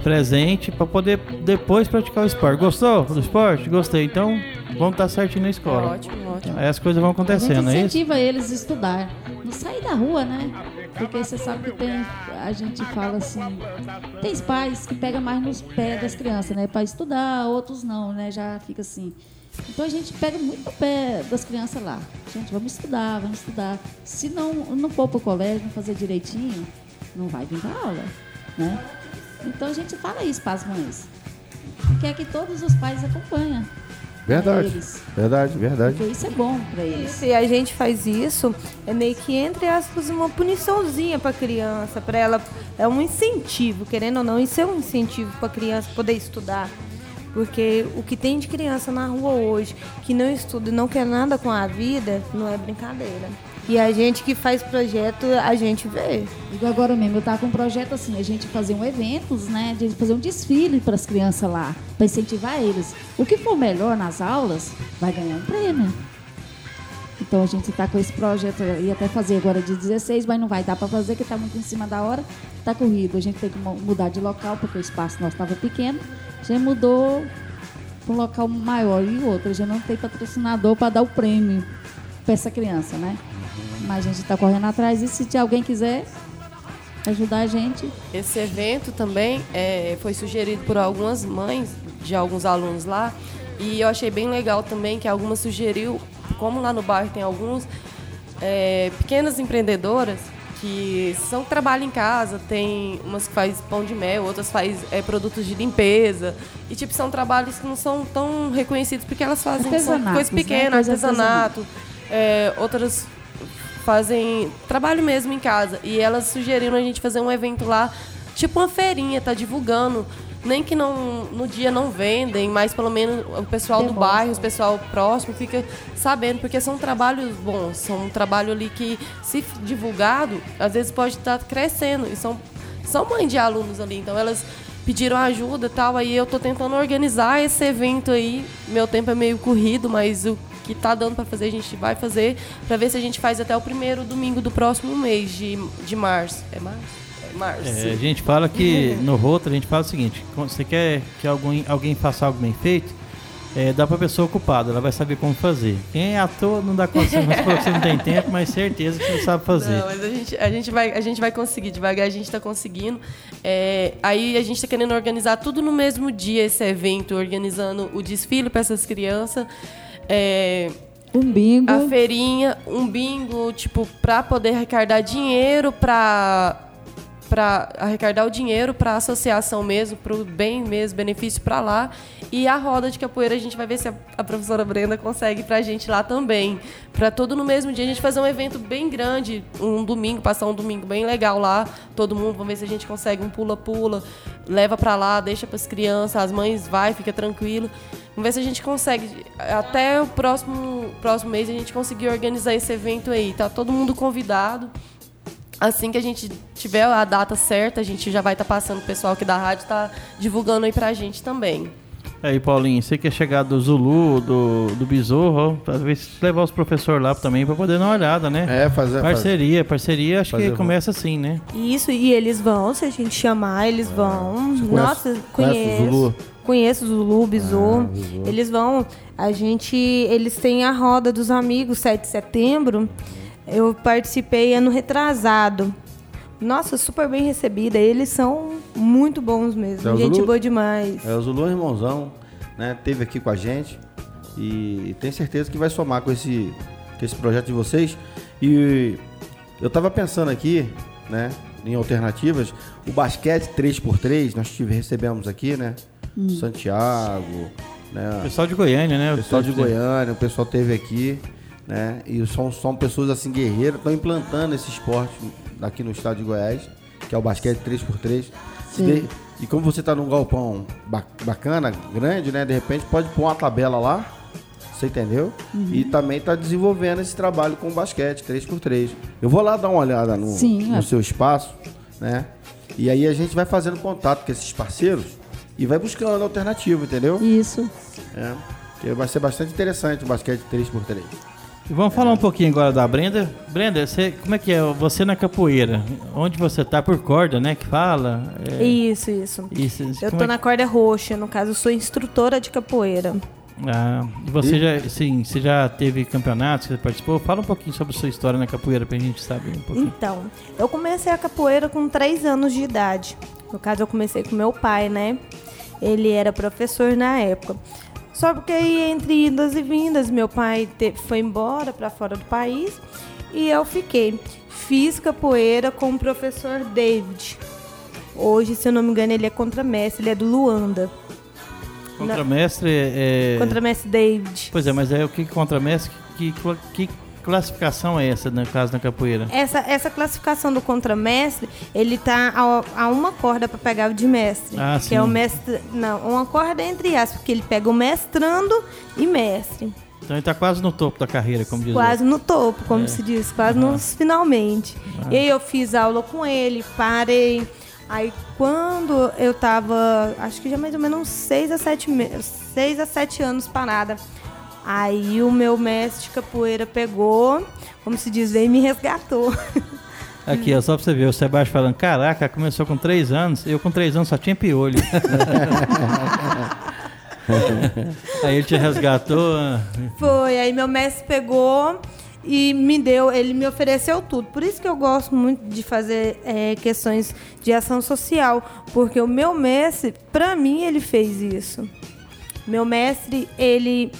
presente, para poder depois praticar o esporte. Gostou do esporte? Gostei. Então, vamos estar certinho na escola. Ótimo, ótimo. Aí as coisas vão A gente acontecendo, é isso? incentiva eles a estudar. Não sair da rua, né? Porque você sabe que tem. A gente fala assim. Tem pais que pegam mais nos pés das crianças, né? Para estudar, outros não, né? Já fica assim. Então a gente pega muito no pé das crianças lá. Gente, vamos estudar, vamos estudar. Se não, não for para o colégio, não fazer direitinho, não vai vir para aula, né? Então a gente fala isso para as mães. Quer que todos os pais acompanhem. Verdade. eles. Verdade, verdade. Porque isso é bom para eles. Se a gente faz isso, é meio que, entre aspas, uma puniçãozinha pra criança, pra ela. É um incentivo, querendo ou não, isso é um incentivo pra criança poder estudar. Porque o que tem de criança na rua hoje que não estuda e não quer nada com a vida, não é brincadeira. E a gente que faz projeto, a gente vê. Agora mesmo, eu tava com um projeto assim, a gente fazer um eventos, né? De fazer um desfile para as crianças lá, para incentivar eles. O que for melhor nas aulas, vai ganhar um prêmio. Então a gente está com esse projeto, ia até fazer agora de 16, mas não vai dar para fazer, que está muito em cima da hora, está corrido. A gente tem que mu- mudar de local, porque o espaço nosso estava pequeno. A gente mudou para um local maior e outro. A gente não tem patrocinador para dar o prêmio para essa criança, né? Mas a gente está correndo atrás e se alguém quiser ajudar a gente, Esse evento também é, foi sugerido por algumas mães de alguns alunos lá. E eu achei bem legal também que algumas sugeriu, como lá no bairro tem alguns é, pequenas empreendedoras que são que trabalham em casa, tem umas que faz pão de mel, outras faz é, produtos de limpeza. E tipo, são trabalhos que não são tão reconhecidos porque elas fazem coisas né? pequenas, Coisa artesanato. É, outras fazem trabalho mesmo em casa. E elas sugeriram a gente fazer um evento lá, tipo uma feirinha, tá divulgando. Nem que não, no dia não vendem, mas pelo menos o pessoal do Demonstra. bairro, o pessoal próximo fica sabendo, porque são trabalhos bons, são um trabalho ali que, se divulgado, às vezes pode estar crescendo. E são, são mães de alunos ali, então elas pediram ajuda e tal, aí eu tô tentando organizar esse evento aí. Meu tempo é meio corrido, mas o que tá dando para fazer, a gente vai fazer, para ver se a gente faz até o primeiro domingo do próximo mês de, de março. É março? É março. É, a gente fala que [laughs] no roto a gente fala o seguinte: quando você quer que alguém, alguém faça algo bem feito, é, dá pra pessoa ocupada, ela vai saber como fazer. Quem é ator não dá condição, mas você não tem [laughs] tempo, mas certeza que você sabe fazer. Não, mas a gente, a, gente vai, a gente vai conseguir, devagar a gente está conseguindo. É, aí a gente está querendo organizar tudo no mesmo dia esse evento, organizando o desfile para essas crianças. É, um bingo. a feirinha, um bingo, tipo, para poder arrecadar dinheiro para para arrecadar o dinheiro para a associação mesmo, para o bem mesmo, benefício para lá. E a roda de capoeira a gente vai ver se a, a professora Brenda consegue para a gente lá também. Para todo no mesmo dia a gente fazer um evento bem grande, um domingo, passar um domingo bem legal lá, todo mundo, vamos ver se a gente consegue um pula-pula, leva para lá, deixa para as crianças, as mães vai, fica tranquilo. Vamos ver se a gente consegue. Até o próximo, próximo mês a gente conseguir organizar esse evento aí. Tá todo mundo convidado. Assim que a gente tiver a data certa, a gente já vai estar passando, o pessoal aqui da rádio tá divulgando aí pra gente também. Aí, Paulinho, você quer chegar do Zulu, do, do Besouro, se levar os professores lá também pra poder dar uma olhada, né? É, fazer. Parceria, parceria, acho fazer que começa assim, né? Isso, e eles vão, se a gente chamar, eles vão. Você conhece- Nossa, conhece o conheço. Zulu? Conheço o Zulu. Ah, Bizu. Eles vão. A gente. Eles têm a roda dos amigos 7 de setembro. Eu participei ano retrasado. Nossa, super bem recebida. Eles são muito bons mesmo. É o gente Zulu? boa demais. É, o Zulu irmãozão, né? Teve aqui com a gente e tenho certeza que vai somar com esse, com esse projeto de vocês. E eu tava pensando aqui, né? Em alternativas, o basquete 3x3, nós tive, recebemos aqui, né? Santiago, né? Pessoal de Goiânia, né? O pessoal de Goiânia, o pessoal teve aqui, né? E são, são pessoas assim guerreiras, estão implantando esse esporte aqui no estado de Goiás, que é o basquete 3x3. Se de- E como você tá num galpão ba- bacana, grande, né? De repente pode pôr uma tabela lá, você entendeu? E também tá desenvolvendo esse trabalho com o basquete 3x3. Eu vou lá dar uma olhada no, Sim, no é. seu espaço, né? E aí a gente vai fazendo contato com esses parceiros e vai buscando alternativa, entendeu? Isso. É, que vai ser bastante interessante o basquete 3x3. E vamos falar um pouquinho agora da Brenda. Brenda, você, como é que é? Você na capoeira, onde você tá? Por corda, né? Que fala? É, Isso, isso. isso, Eu tô é na corda roxa, no caso, eu sou instrutora de capoeira. Ah, e você já, sim, você já teve campeonatos que você participou? Fala um pouquinho sobre a sua história na capoeira pra gente saber um pouquinho. Então, eu comecei a capoeira com 3 anos de idade. No caso, eu comecei com meu pai, né? Ele era professor na época. Só porque aí, entre idas e vindas, meu pai te- foi embora para fora do país e eu fiquei. Fiz capoeira com o professor David. Hoje, se eu não me engano, ele é contramestre, ele é do Luanda. Contramestre é... Contramestre David. Pois é, mas é o que que contramestre? Que, cla- que classificação é essa, no caso da capoeira? Essa, essa classificação do contramestre, ele tá a, a uma corda para pegar o de mestre. Ah, que é o sim. mestre. Não, uma corda entre aspas, porque ele pega o mestrando e mestre. Então ele tá quase no topo da carreira, como diz Quase no topo, É. como se diz, quase nos finalmente. E aí eu fiz aula com ele, parei. Aí quando eu tava, acho que já mais ou menos uns 6 a 7 meses, 6 a 7 anos parada. Aí o meu mestre de capoeira pegou, como se diz, veio e me resgatou. [laughs] Aqui, ó, só pra você ver, o Sebastião falando, caraca, começou com 3 anos, eu com 3 anos só tinha piolho. [laughs] Aí ele te resgatou. Foi, aí meu mestre pegou e me deu, ele me ofereceu tudo. Por isso que eu gosto muito de fazer é, questões de ação social, porque o meu mestre, pra mim, ele fez isso. Meu mestre, ele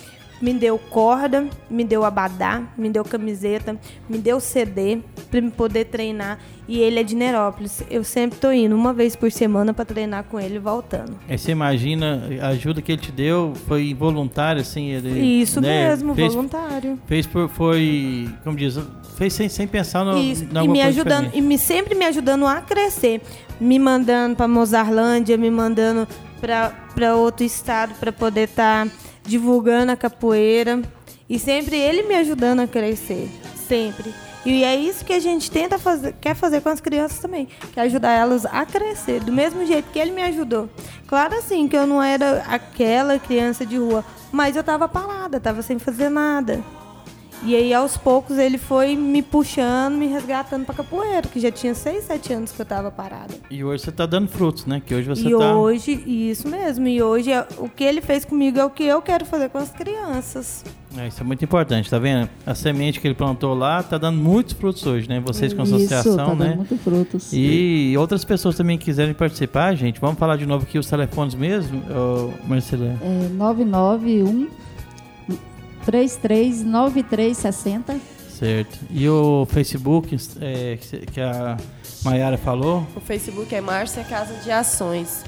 me deu corda, me deu abadá, me deu camiseta, me deu CD pra me poder treinar. E ele é de Nerópolis. Eu sempre tô indo uma vez por semana pra treinar com ele voltando. Aí você imagina, a ajuda que ele te deu foi voluntária, assim, ele... Isso né, mesmo, fez, voluntário. Fez por, foi, como diz, fez sem, sem pensar no, Isso, e me ajudando, e me, sempre me ajudando a crescer. Me mandando para Mozarlândia, me mandando para outro estado para poder estar divulgando a capoeira. E sempre ele me ajudando a crescer. Sempre. E é isso que a gente tenta fazer, quer fazer com as crianças também. Que é ajudar elas a crescer, do mesmo jeito que ele me ajudou. Claro assim, que eu não era aquela criança de rua, mas eu tava parada, tava sem fazer nada. E aí, aos poucos, ele foi me puxando, me resgatando pra capoeira, que já tinha 6, 7 anos que eu tava parada. E hoje você tá dando frutos, né? Que hoje você e tá... hoje, isso mesmo, e hoje é- o que ele fez comigo é o que eu quero fazer com as crianças. É, isso é muito importante, tá vendo? A semente que ele plantou lá tá dando muitos frutos hoje, né? Vocês com a Isso, associação, tá dando né? muito frutos. E outras pessoas também quiserem participar, gente, vamos falar de novo aqui os telefones mesmo, Marcela? É 991 339360. Certo. E o Facebook, é, que a Mayara falou, O Facebook é Márcia Casa de Ações.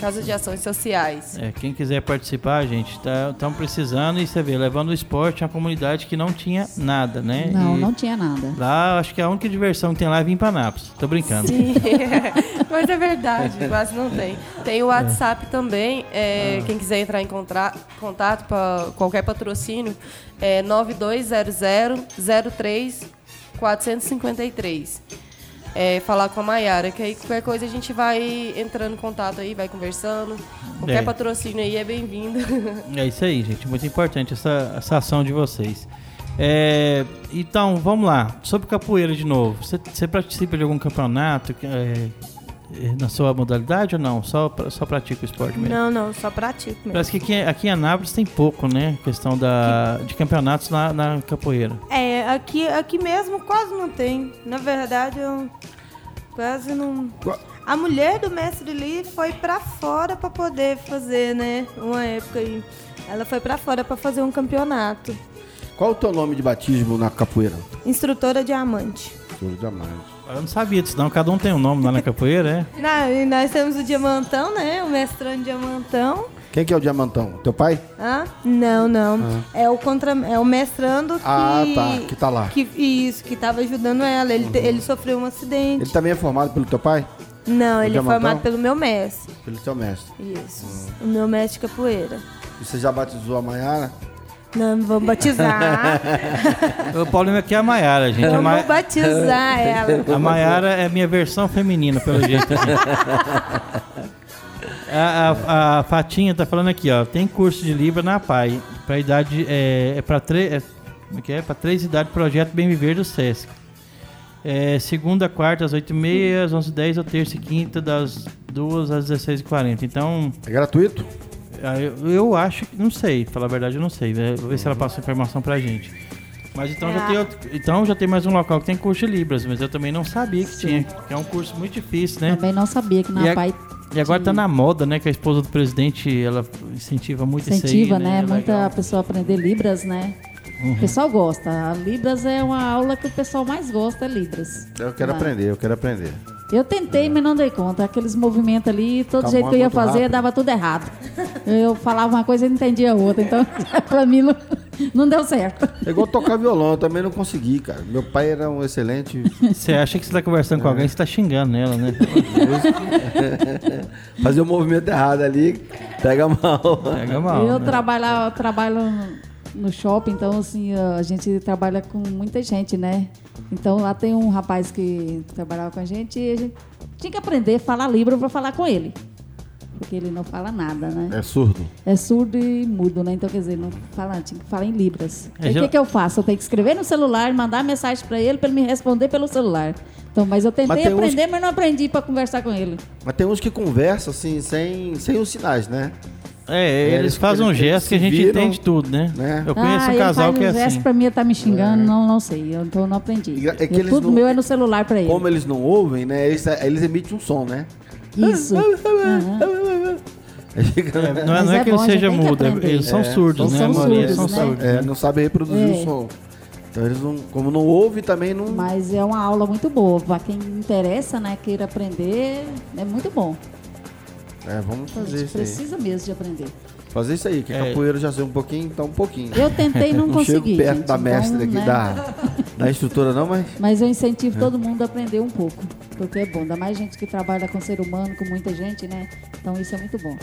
Casa de Ações Sociais. é, quem quiser participar, gente, estamos precisando e você vê, levando o esporte a uma comunidade que não tinha nada, né? Não, E não tinha nada. Lá, acho que a única diversão que tem lá é vir pra Nápoles. Tô brincando. Sim, [laughs] mas é verdade, quase não tem. Tem o WhatsApp também, é, quem quiser entrar em contato para qualquer patrocínio, é 9200-03-453. É, falar com a Mayara, que aí qualquer coisa a gente vai entrando em contato aí, vai conversando. Qualquer É. patrocínio aí é bem-vindo. [laughs] É isso aí, gente. Muito importante essa, essa ação de vocês. É, então, vamos lá. Sobre capoeira de novo. Você, você participa de algum campeonato é, na sua modalidade ou não? Só, só pratica o esporte mesmo? Não, não, só pratico mesmo. Parece que aqui, aqui em Anápolis tem pouco, né? Questão da, de campeonatos na, na capoeira. É, aqui, aqui mesmo quase não tem. Na verdade, eu quase não. A mulher do mestre Lee foi pra fora pra poder fazer, né? Uma época aí. Ela foi pra fora pra fazer um campeonato. Qual o teu nome de batismo na capoeira? Instrutora diamante. Senhor Diamante. Eu não sabia disso, não. Cada um tem um nome lá na capoeira, é? Na- e nós temos o diamantão, né? O mestrando diamantão. Quem que é o diamantão? Teu pai? Hã? Não, não. É o contra, é o mestrando que Ah, tá. Que tá lá. que isso, que tava ajudando ela. Ele, te- ele sofreu um acidente. Ele também é formado pelo teu pai? Não, ele é diamantão? formado pelo meu mestre. Pelo teu mestre. Isso. O meu mestre de capoeira. E você já batizou a Mayara? Não, vamos batizar. [laughs] O problema aqui é a Maiara, gente. A, Ma- vamos batizar [laughs] ela. a Maiara é minha versão feminina, pelo jeito. [laughs] A, a, a Fatinha tá falando aqui, ó. Tem curso de Libra na PAI. Pra idade. É, é pra três. É, como é que é? Pra três idades, projeto Bem Viver do Sesc. É, segunda, quarta, às 8h30, às 11h10, ou terça e quinta, das 2 às 16h40. Então, É gratuito? Ah, eu, eu acho que. Não sei, falar a verdade, eu não sei. né? Vou ver se ela passa a informação pra gente. Mas então já, É. tem outro- então já tem mais um local que tem curso de Libras, mas eu também não sabia que tinha. Que é um curso muito difícil, né? Também não sabia que na pai E agora tá na moda, né? Que a esposa do presidente, ela incentiva muito incentiva, isso aí, né? É Muita legal. pessoa aprender Libras, né? Uhum. O pessoal gosta. A Libras é uma aula que o pessoal mais gosta, é Libras. Eu quero aprender, eu quero aprender. Eu tentei, mas não dei conta. Aqueles movimentos ali, todo Tá jeito que eu ia fazer, rápido. dava tudo errado. Eu falava uma coisa e não entendia outra. Então, [laughs] pra mim, não, não deu certo. É igual tocar violão, eu também não consegui, cara. Meu pai era um excelente. Você acha que você tá conversando com alguém, você tá xingando ela, né? [laughs] Fazer o movimento errado ali, pega mal. Pega mal. eu né? trabalho, eu trabalho no shopping, então assim, a gente trabalha com muita gente, né? Então lá tem um rapaz que trabalhava com a gente e a gente tinha que aprender a falar Libra para falar com ele. Porque ele não fala nada, né? É surdo. É surdo e mudo, né? Então, quer dizer, não fala, tinha que falar em Libras. É, Aí o já- que, que eu faço? Eu tenho que escrever no celular, mandar mensagem para ele, para ele me responder pelo celular. Então, mas eu tentei uns- aprender, mas não aprendi para conversar com ele. Mas tem uns que conversam assim, sem, sem os sinais, né? É, eles- eles fazem um eles gesto que a gente viram, entende tudo, né? né? Eu conheço ah, um casal que é faz um gesto assim. pra mim, tá me xingando, não, não sei. eu- Então eu não aprendi. É que eles tudo não- meu é no celular para ele. Como eles não ouvem, né? Eles, eles emitem um som, né? Isso. [laughs] É, não é, não é é que bom, ele seja mudo, é- eles são É, surdos, né? são surdos, são né? surdos. É, né? não sabe reproduzir É. o som. Então eles não, como não ouve, também não. Mas é uma aula muito boa. Para quem interessa, né, queira aprender, é muito bom. É, vamos A fazer gente isso aí. precisa mesmo de aprender. Fazer isso aí, que É. capoeira já sei um pouquinho, então um pouquinho. Eu tentei e não, [laughs] não consegui. chego perto gente, da mestre então, aqui, né, da, da instrutora não, mas Mas eu incentivo todo mundo a aprender um pouco. Porque é bom. Ainda mais gente que trabalha com ser humano, com muita gente, né? Então isso é muito bom.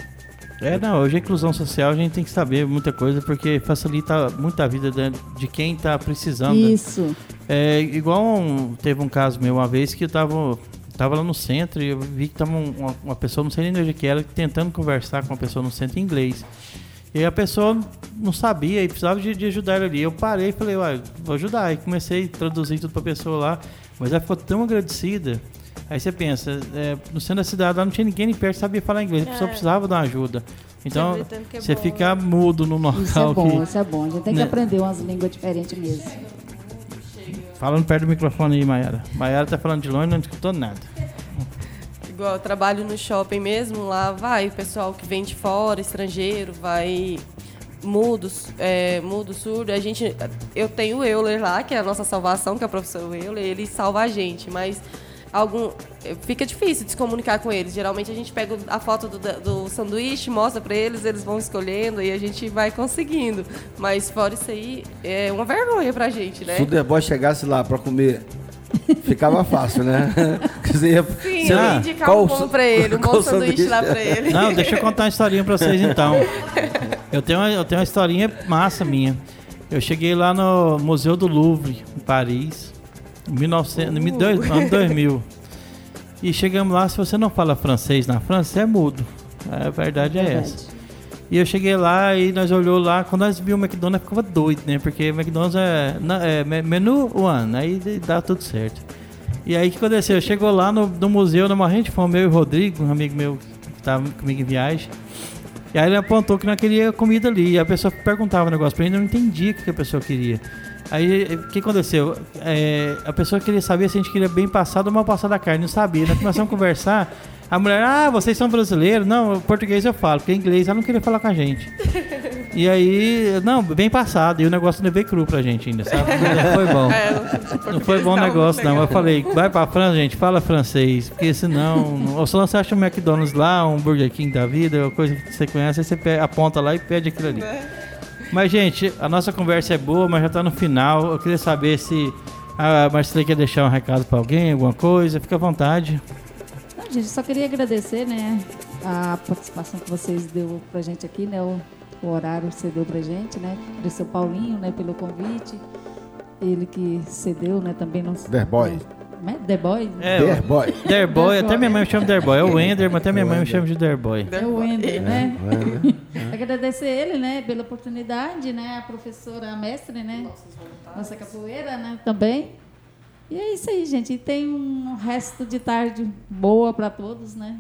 É, não, hoje a inclusão social a gente tem que saber muita coisa porque facilita muito a vida de, de quem tá precisando. Isso. É igual um- teve um caso meu uma vez que eu tava, tava lá no centro e eu vi que tava um- uma, uma pessoa, não sei nem de onde que era, tentando conversar com uma pessoa no centro em inglês. E a pessoa não sabia e precisava de, de ajudar ela ali. Eu parei e falei, uai, vou ajudar. E comecei a traduzir tudo pra pessoa lá. Mas ela ficou tão agradecida. Aí você pensa, é, no centro da cidade lá não tinha ninguém nem perto que sabia falar inglês. A pessoa É. precisava de uma ajuda. Então, é você bom, fica mudo no Isso é local bom, que... isso é bom. A gente tem Né? que aprender umas línguas diferentes mesmo. Falando perto do microfone aí, Mayara. Mayara tá falando de longe não escutou nada. Igual eu trabalho no shopping mesmo, lá vai o pessoal que vem de fora, estrangeiro, vai mudos, é, mudo, surdo. A gente, eu tenho o Euler lá, que é a nossa salvação, que é o professor Euler, ele salva a gente, mas algum fica difícil de se comunicar com eles. Geralmente a gente pega a foto do, do sanduíche, mostra para eles, eles vão escolhendo e a gente vai conseguindo. Mas fora isso aí, é uma vergonha pra gente, né? se o The Boy chegasse lá pra comer, ficava fácil, né? [laughs] Você ia- Sim, você- eu Ah, ia indicar qual um o bom pra ele, um [laughs] bom sanduíche lá pra ele. Não, deixa eu contar uma historinha pra vocês então. [laughs] Eu tenho, uma, eu tenho uma historinha massa minha. Eu cheguei lá no Museu do Louvre, em Paris, 1900, em dois- ano 2000. E chegamos lá, se você não fala francês na França, você é mudo. A verdade é Verdade. essa. E eu cheguei lá e nós olhou lá, quando nós vimos o McDonald's, ficava doido, né? Porque McDonald's é, é me- menu one, aí dá tudo certo. E aí o que aconteceu? Chegou lá no, no museu, na morrente de fome, eu e o Rodrigo, um amigo meu que estava comigo em viagem. E aí ele apontou que não queria comida ali. E a pessoa perguntava o negócio pra ele, eu não entendia o que a pessoa queria. Aí o que aconteceu? É, a pessoa queria saber se a gente queria bem passado ou mal passado a carne, não sabia. Nós começamos a conversar. A mulher, ah, vocês são brasileiros? Não, português eu falo, porque inglês ela não queria falar com a gente. [laughs] E aí, não, bem passado. E o negócio não veio cru pra gente ainda, sabe? [laughs] Não foi bom. É, Não foi bom negócio, não. Eu falei, vai pra França, gente, fala francês. Porque senão. [laughs] Ou senão você acha um McDonald's lá, um Burger King da vida, coisa que você conhece, aí você aponta lá e pede aquilo ali. Mas, gente, a nossa conversa é boa, mas já tá no final. Eu queria saber se a Marcela quer deixar um recado pra alguém, alguma coisa. Fica à vontade. Não, gente, só queria agradecer, né, a participação que vocês deu pra gente aqui, né, o, o horário que você deu pra gente, né, agradecer o Paulinho, né, pelo convite, ele que cedeu, né, também não... The Boy. Né? The Boy? É, The Boy. Derboy, até minha mãe me chama de Derboy. É o Wender, mas até minha mãe me chama de Derboy. É o Wender, né? [laughs] Agradecer ele, né, pela oportunidade, né, a professora a mestre, né, nossa capoeira, né, também. E é isso aí, gente. E tem um resto de tarde boa para todos, né?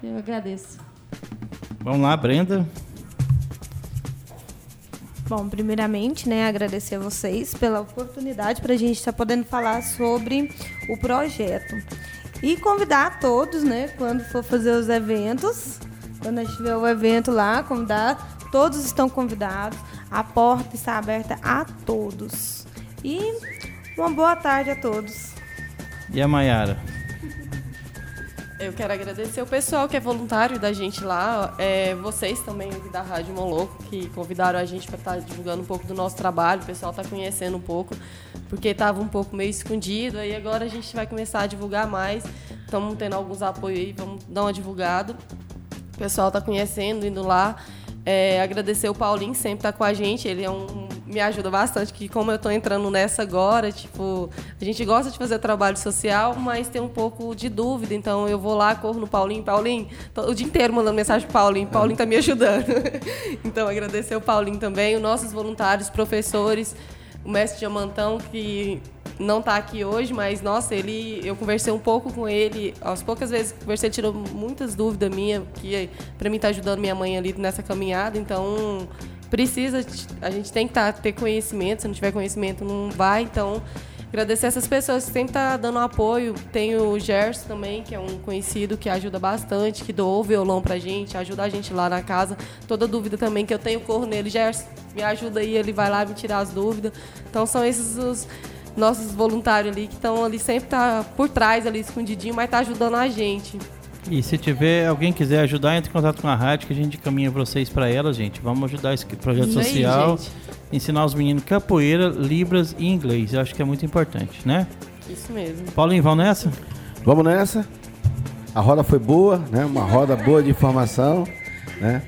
Eu agradeço. Vamos lá, Brenda. Bom, primeiramente, né, agradecer a vocês pela oportunidade para a gente estar podendo falar sobre o projeto. E convidar todos, né, quando for fazer os eventos, quando a gente tiver o evento lá, convidar, todos estão convidados, a porta está aberta a todos. E uma boa tarde a todos. E a Mayara? Eu quero agradecer o pessoal que é voluntário da gente lá, é, vocês também da Rádio Moloco, que convidaram a gente para estar tá divulgando um pouco do nosso trabalho, o pessoal está conhecendo um pouco, porque estava um pouco meio escondido, aí agora a gente vai começar a divulgar mais, estamos tendo alguns apoios aí, vamos dar uma divulgada. O pessoal está conhecendo, indo lá. É, agradecer o Paulinho, sempre está com a gente, ele é um me ajuda bastante, que como eu estou entrando nessa agora, tipo, a gente gosta de fazer trabalho social, mas tem um pouco de dúvida, então eu vou lá, corro no Paulinho, Paulinho, o dia inteiro mandando mensagem pro Paulinho, Paulinho está me ajudando. [laughs] então agradecer o Paulinho também, os nossos voluntários, professores, o mestre Diamantão, que não está aqui hoje, mas nossa, ele, eu conversei um pouco com ele, às poucas vezes conversei, tirou muitas dúvidas minhas, que para mim está ajudando minha mãe ali nessa caminhada, então precisa, a gente tem que tá, ter conhecimento, se não tiver conhecimento não vai, então agradecer essas pessoas que sempre tá dando apoio. Tem o Gerson também, que é um conhecido que ajuda bastante, que doou o violão pra gente, ajuda a gente lá na casa. Toda dúvida também que eu tenho, corro nele, Gerson, me ajuda aí, ele vai lá me tirar as dúvidas. Então são esses os nossos voluntários ali que estão ali sempre tá por trás ali escondidinho, mas tá ajudando a gente. E se tiver alguém quiser ajudar, entre em contato com a rádio que a gente caminha vocês para ela, gente. Vamos ajudar esse projeto social, aí, ensinar os meninos capoeira, libras e inglês. Eu acho que é muito importante, né? Isso mesmo. Paulinho, vamos nessa? Vamos nessa. A roda foi boa, né? Uma roda boa de informação, né?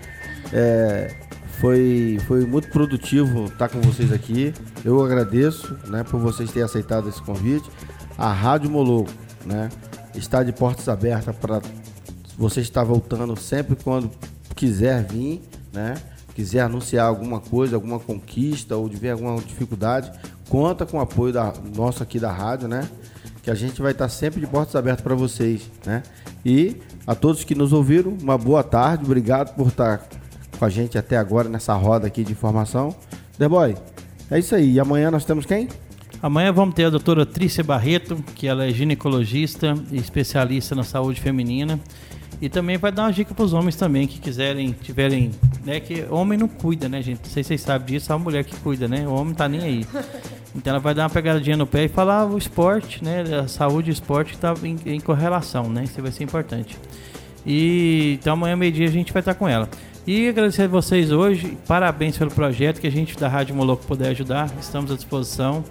É, foi, foi muito produtivo estar com vocês aqui. Eu agradeço, né, por vocês terem aceitado esse convite. A Rádio Moloco, né, está de portas abertas para você está voltando sempre quando quiser vir, né? Quiser anunciar alguma coisa, alguma conquista ou tiver alguma dificuldade, conta com o apoio da nosso aqui da rádio, né? Que a gente vai estar sempre de portas abertas para vocês, né? E a todos que nos ouviram, uma boa tarde, obrigado por estar com a gente até agora nessa roda aqui de informação. The Boy, é isso aí. E amanhã nós temos quem? Amanhã vamos ter a doutora Trícia Barreto, que ela é ginecologista e especialista na saúde feminina. E também vai dar uma dica para os homens também que quiserem, tiverem, né, que homem não cuida, né, gente? Não sei se vocês sabem disso, é a mulher que cuida, né? O homem tá nem aí. [laughs] Então ela vai dar uma pegadinha no pé e falar o esporte, né, a saúde e o esporte tá em, em correlação, né? Isso vai ser importante. E então amanhã meio-dia a gente vai estar com ela. E agradecer a vocês hoje, parabéns pelo projeto que a gente da Rádio Moloco puder ajudar, estamos à disposição.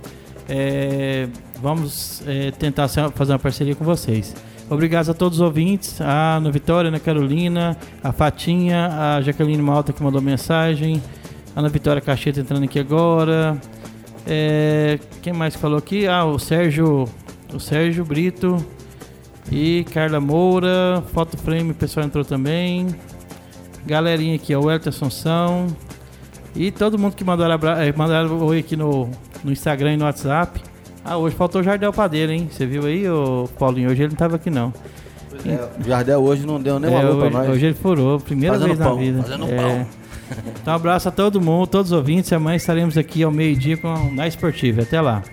É, vamos é, tentar fazer uma parceria com vocês. Obrigado a todos os ouvintes, a Ana Vitória, Ana Carolina, a Fatinha, a Jaqueline Malta que mandou mensagem, a Ana Vitória Cacheta entrando aqui agora. É, quem mais falou aqui? Ah, o Sérgio, o Sérgio Brito e Carla Moura, Foto Frame, o pessoal entrou também. Galerinha aqui, o Elton Assunção. E todo mundo que mandou abra... Eh, mandaram oi aqui no, no Instagram e no WhatsApp. Ah, hoje faltou o Jardel Padeiro, hein? Você viu aí, ô Paulinho? Hoje ele não tava aqui, não. É, o Jardel hoje não deu nem é, valor hoje, pra nós. Hoje ele furou, primeira fazendo vez pão, na vida. Fazendo é. pão. Então, um abraço a todo mundo, todos os ouvintes. Amanhã estaremos aqui ao meio-dia com na Esportiva. Até lá.